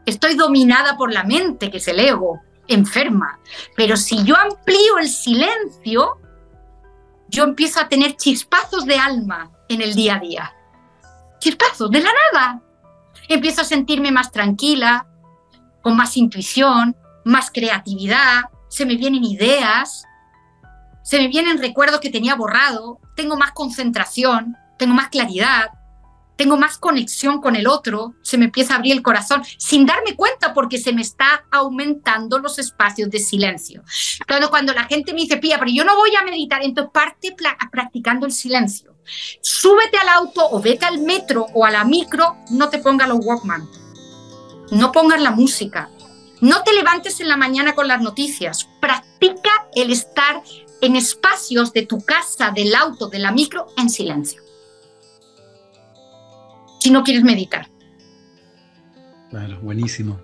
Estoy dominada por la mente, que es el ego, enferma. Pero si yo amplío el silencio, yo empiezo a tener chispazos de alma en el día a día chispazos de la nada. Empiezo a sentirme más tranquila, con más intuición, más creatividad, se me vienen ideas, se me vienen recuerdos que tenía borrado, tengo más concentración, tengo más claridad. Tengo más conexión con el otro, se me empieza a abrir el corazón sin darme cuenta porque se me está aumentando los espacios de silencio. Cuando, cuando la gente me dice, Pía, pero yo no voy a meditar, entonces parte practicando el silencio. Súbete al auto o vete al metro o a la micro, no te pongas los Walkman, no pongas la música, no te levantes en la mañana con las noticias, practica el estar en espacios de tu casa, del auto, de la micro, en silencio si no quieres meditar. Claro, buenísimo.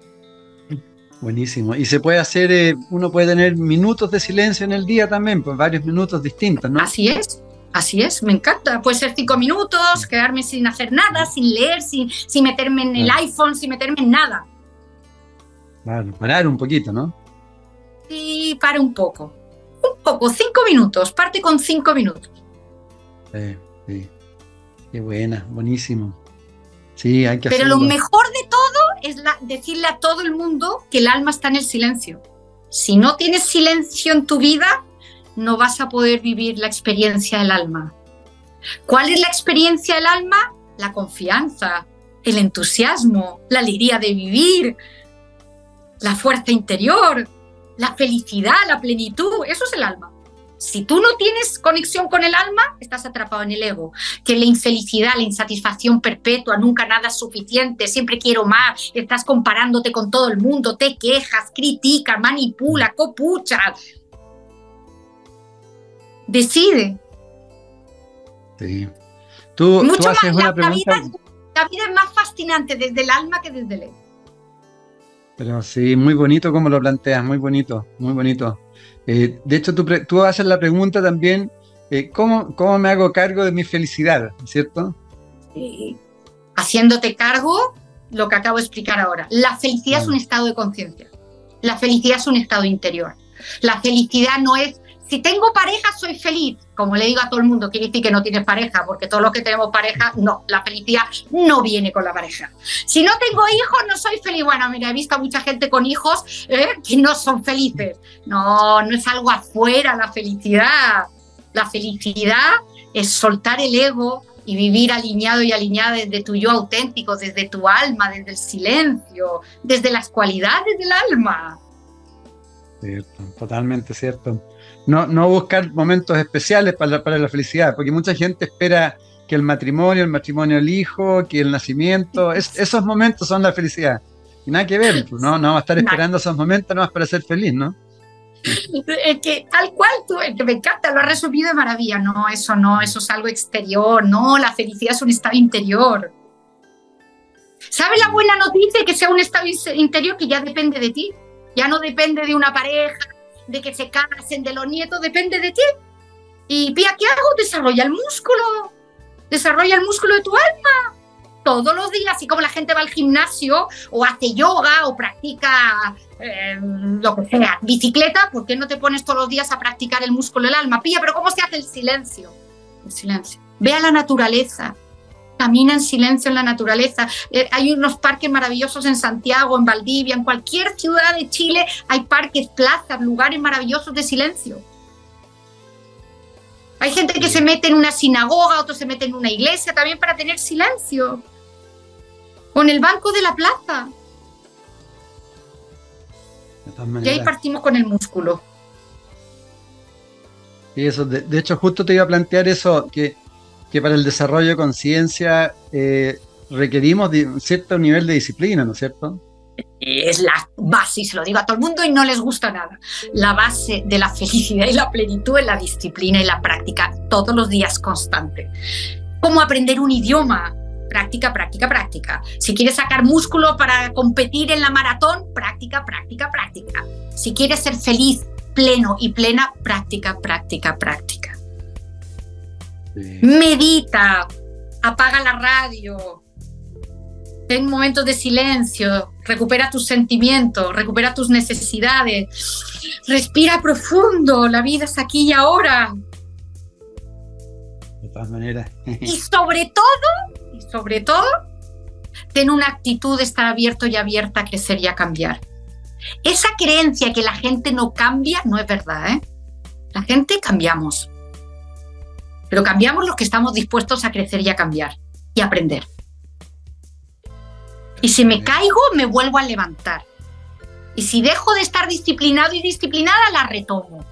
Buenísimo. Y se puede hacer, eh, uno puede tener minutos de silencio en el día también, pues varios minutos distintos, ¿no? Así es, así es, me encanta. Puede ser cinco minutos, quedarme sin hacer nada, sin leer, sin, sin meterme en el iPhone, sin meterme en nada. Claro, parar un poquito, ¿no? Sí, para un poco. Un poco, cinco minutos, parte con cinco minutos. Sí, sí. Qué buena, buenísimo. Sí, hay que Pero lo mejor de todo es decirle a todo el mundo que el alma está en el silencio. Si no tienes silencio en tu vida, no vas a poder vivir la experiencia del alma. ¿Cuál es la experiencia del alma? La confianza, el entusiasmo, la alegría de vivir, la fuerza interior, la felicidad, la plenitud. Eso es el alma. Si tú no tienes conexión con el alma, estás atrapado en el ego. Que la infelicidad, la insatisfacción perpetua, nunca nada es suficiente, siempre quiero más, estás comparándote con todo el mundo, te quejas, criticas, manipula, copucha. Decide. Sí. Tú, Mucho haces más, una pregunta... vida, la vida es más fascinante desde el alma que desde el ego. Pero sí, muy bonito como lo planteas, muy bonito, muy bonito. Eh, de hecho, tú, tú haces la pregunta también, eh, ¿cómo, ¿cómo, me hago cargo de mi felicidad? ¿Cierto? Haciéndote cargo, lo que acabo de explicar ahora. La felicidad es un estado de conciencia. La felicidad es un estado interior. La felicidad no es si tengo pareja, soy feliz. Como le digo a todo el mundo, quiere decir que no tienes pareja, porque todos los que tenemos pareja, no, la felicidad no viene con la pareja. Si no tengo hijos, no soy feliz. Bueno, mira, he visto a mucha gente con hijos ¿eh? que no son felices. No, no es algo afuera la felicidad. La felicidad es soltar el ego y vivir alineado y alineada desde tu yo auténtico, desde tu alma, desde el silencio, desde las cualidades del alma. Cierto, totalmente cierto no, no buscar momentos especiales para, para la felicidad, porque mucha gente espera que el matrimonio, el matrimonio del hijo, que el nacimiento, esos momentos son la felicidad. Y nada que ver, pues, no, no vamos a estar esperando esos momentos no más para ser feliz, ¿no? Es que tal cual tú, que me encanta, lo has resumido de maravilla. No, eso no, eso es algo exterior. No, la felicidad es un estado interior. ¿Sabes la buena noticia? Que sea un estado interior que ya depende de ti. Ya no depende de una pareja, de que se casen, de los nietos, depende de ti. Y Pía, ¿qué hago? Desarrolla el músculo. Desarrolla el músculo de tu alma. Todos los días, así como la gente va al gimnasio o hace yoga o practica eh, lo que sea, bicicleta, ¿por qué no te pones todos los días a practicar el músculo del alma? Pía, pero ¿cómo se hace el silencio? El silencio. Ve a la naturaleza, camina en silencio en la naturaleza. Eh, hay unos parques maravillosos en Santiago, en Valdivia, en cualquier ciudad de Chile hay parques, plazas, lugares maravillosos de silencio. Hay gente que se mete en una sinagoga, otros se meten en una iglesia también para tener silencio. O en el banco de la plaza. y ahí partimos con el músculo. Y eso, de, hecho, justo te iba a plantear eso, que que para el desarrollo de conciencia eh, requerimos un cierto nivel de disciplina, ¿no es cierto? Es la base, y se lo digo a todo el mundo y no les gusta nada. La base de la felicidad y la plenitud es la disciplina y la práctica todos los días constante. Como aprender un idioma, práctica, práctica, práctica. Si quieres sacar músculo para competir en la maratón, práctica, práctica, práctica. Si quieres ser feliz, pleno y plena, práctica, práctica, práctica. Medita, apaga la radio, ten momentos de silencio, recupera tus sentimientos, recupera tus necesidades, respira profundo, la vida es aquí y ahora. De todas maneras. y sobre todo, y sobre todo, ten una actitud de estar abierto y abierta a crecer y a cambiar. Esa creencia que la gente no cambia no es verdad, ¿eh? La gente cambiamos pero cambiamos los que estamos dispuestos a crecer y a cambiar y aprender. Y si me caigo, me vuelvo a levantar. Y si dejo de estar disciplinado y disciplinada, la retomo.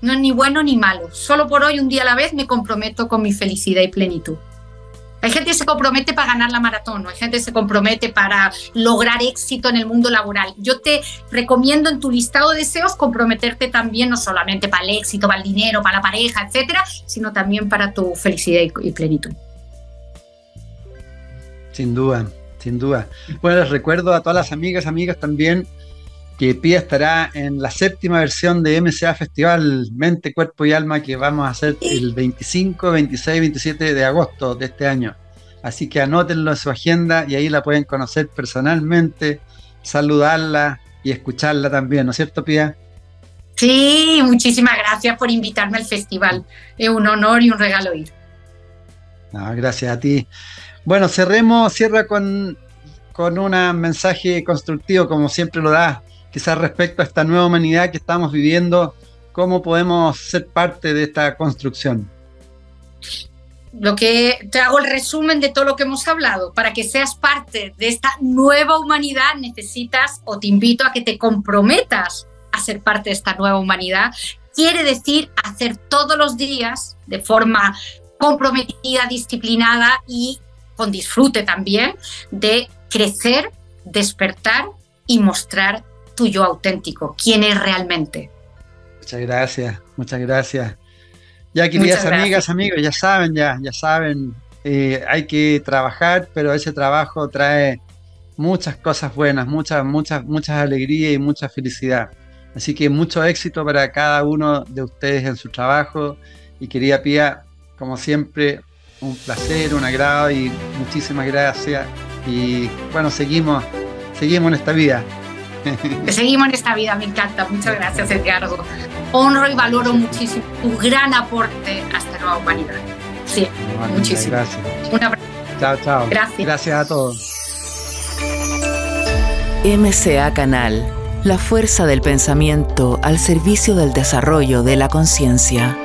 No es ni bueno ni malo. Solo por hoy, un día a la vez, me comprometo con mi felicidad y plenitud. Hay gente que se compromete para ganar la maratón, hay gente que se compromete para lograr éxito en el mundo laboral. Yo te recomiendo en tu listado de deseos comprometerte también, no solamente para el éxito, para el dinero, para la pareja, etcétera, sino también para tu felicidad y plenitud. Sin duda, sin duda. Bueno, les recuerdo a todas las amigas, amigas también, que Pía estará en la séptima versión de MCA Festival Mente, Cuerpo y Alma que vamos a hacer el 25, 26, 27 de agosto de este año. Así que anótenlo en su agenda y ahí la pueden conocer personalmente, saludarla y escucharla también, ¿no es cierto, Pía? Sí, muchísimas gracias por invitarme al festival. Es un honor y un regalo ir. gracias a ti. Bueno, cerremos, cierra con, con un mensaje constructivo, como siempre lo da, quizás respecto a esta nueva humanidad que estamos viviendo, cómo podemos ser parte de esta construcción. Lo que te hago el resumen de todo lo que hemos hablado. Para que seas parte de esta nueva humanidad necesitas o te invito a que te comprometas a ser parte de esta nueva humanidad. Quiere decir hacer todos los días de forma comprometida, disciplinada y con disfrute también de crecer, despertar y mostrar tu yo auténtico, quién es realmente. Muchas gracias, muchas gracias. Ya queridas amigas, amigos, ya saben, ya, ya saben, eh, hay que trabajar, pero ese trabajo trae muchas cosas buenas, muchas, muchas, muchas alegrías y mucha felicidad. Así que mucho éxito para cada uno de ustedes en su trabajo. Y querida Pía, como siempre, un placer, un agrado y muchísimas gracias. Y bueno, seguimos, seguimos en esta vida. Seguimos en esta vida, me encanta. Muchas gracias, Edgardo. Honro y valoro muchísimo tu gran aporte a esta nueva humanidad. Sí, muchísimo. Gracias. Chao, chao. Gracias. Gracias a todos. MCA Canal, la fuerza del pensamiento al servicio del desarrollo de la conciencia.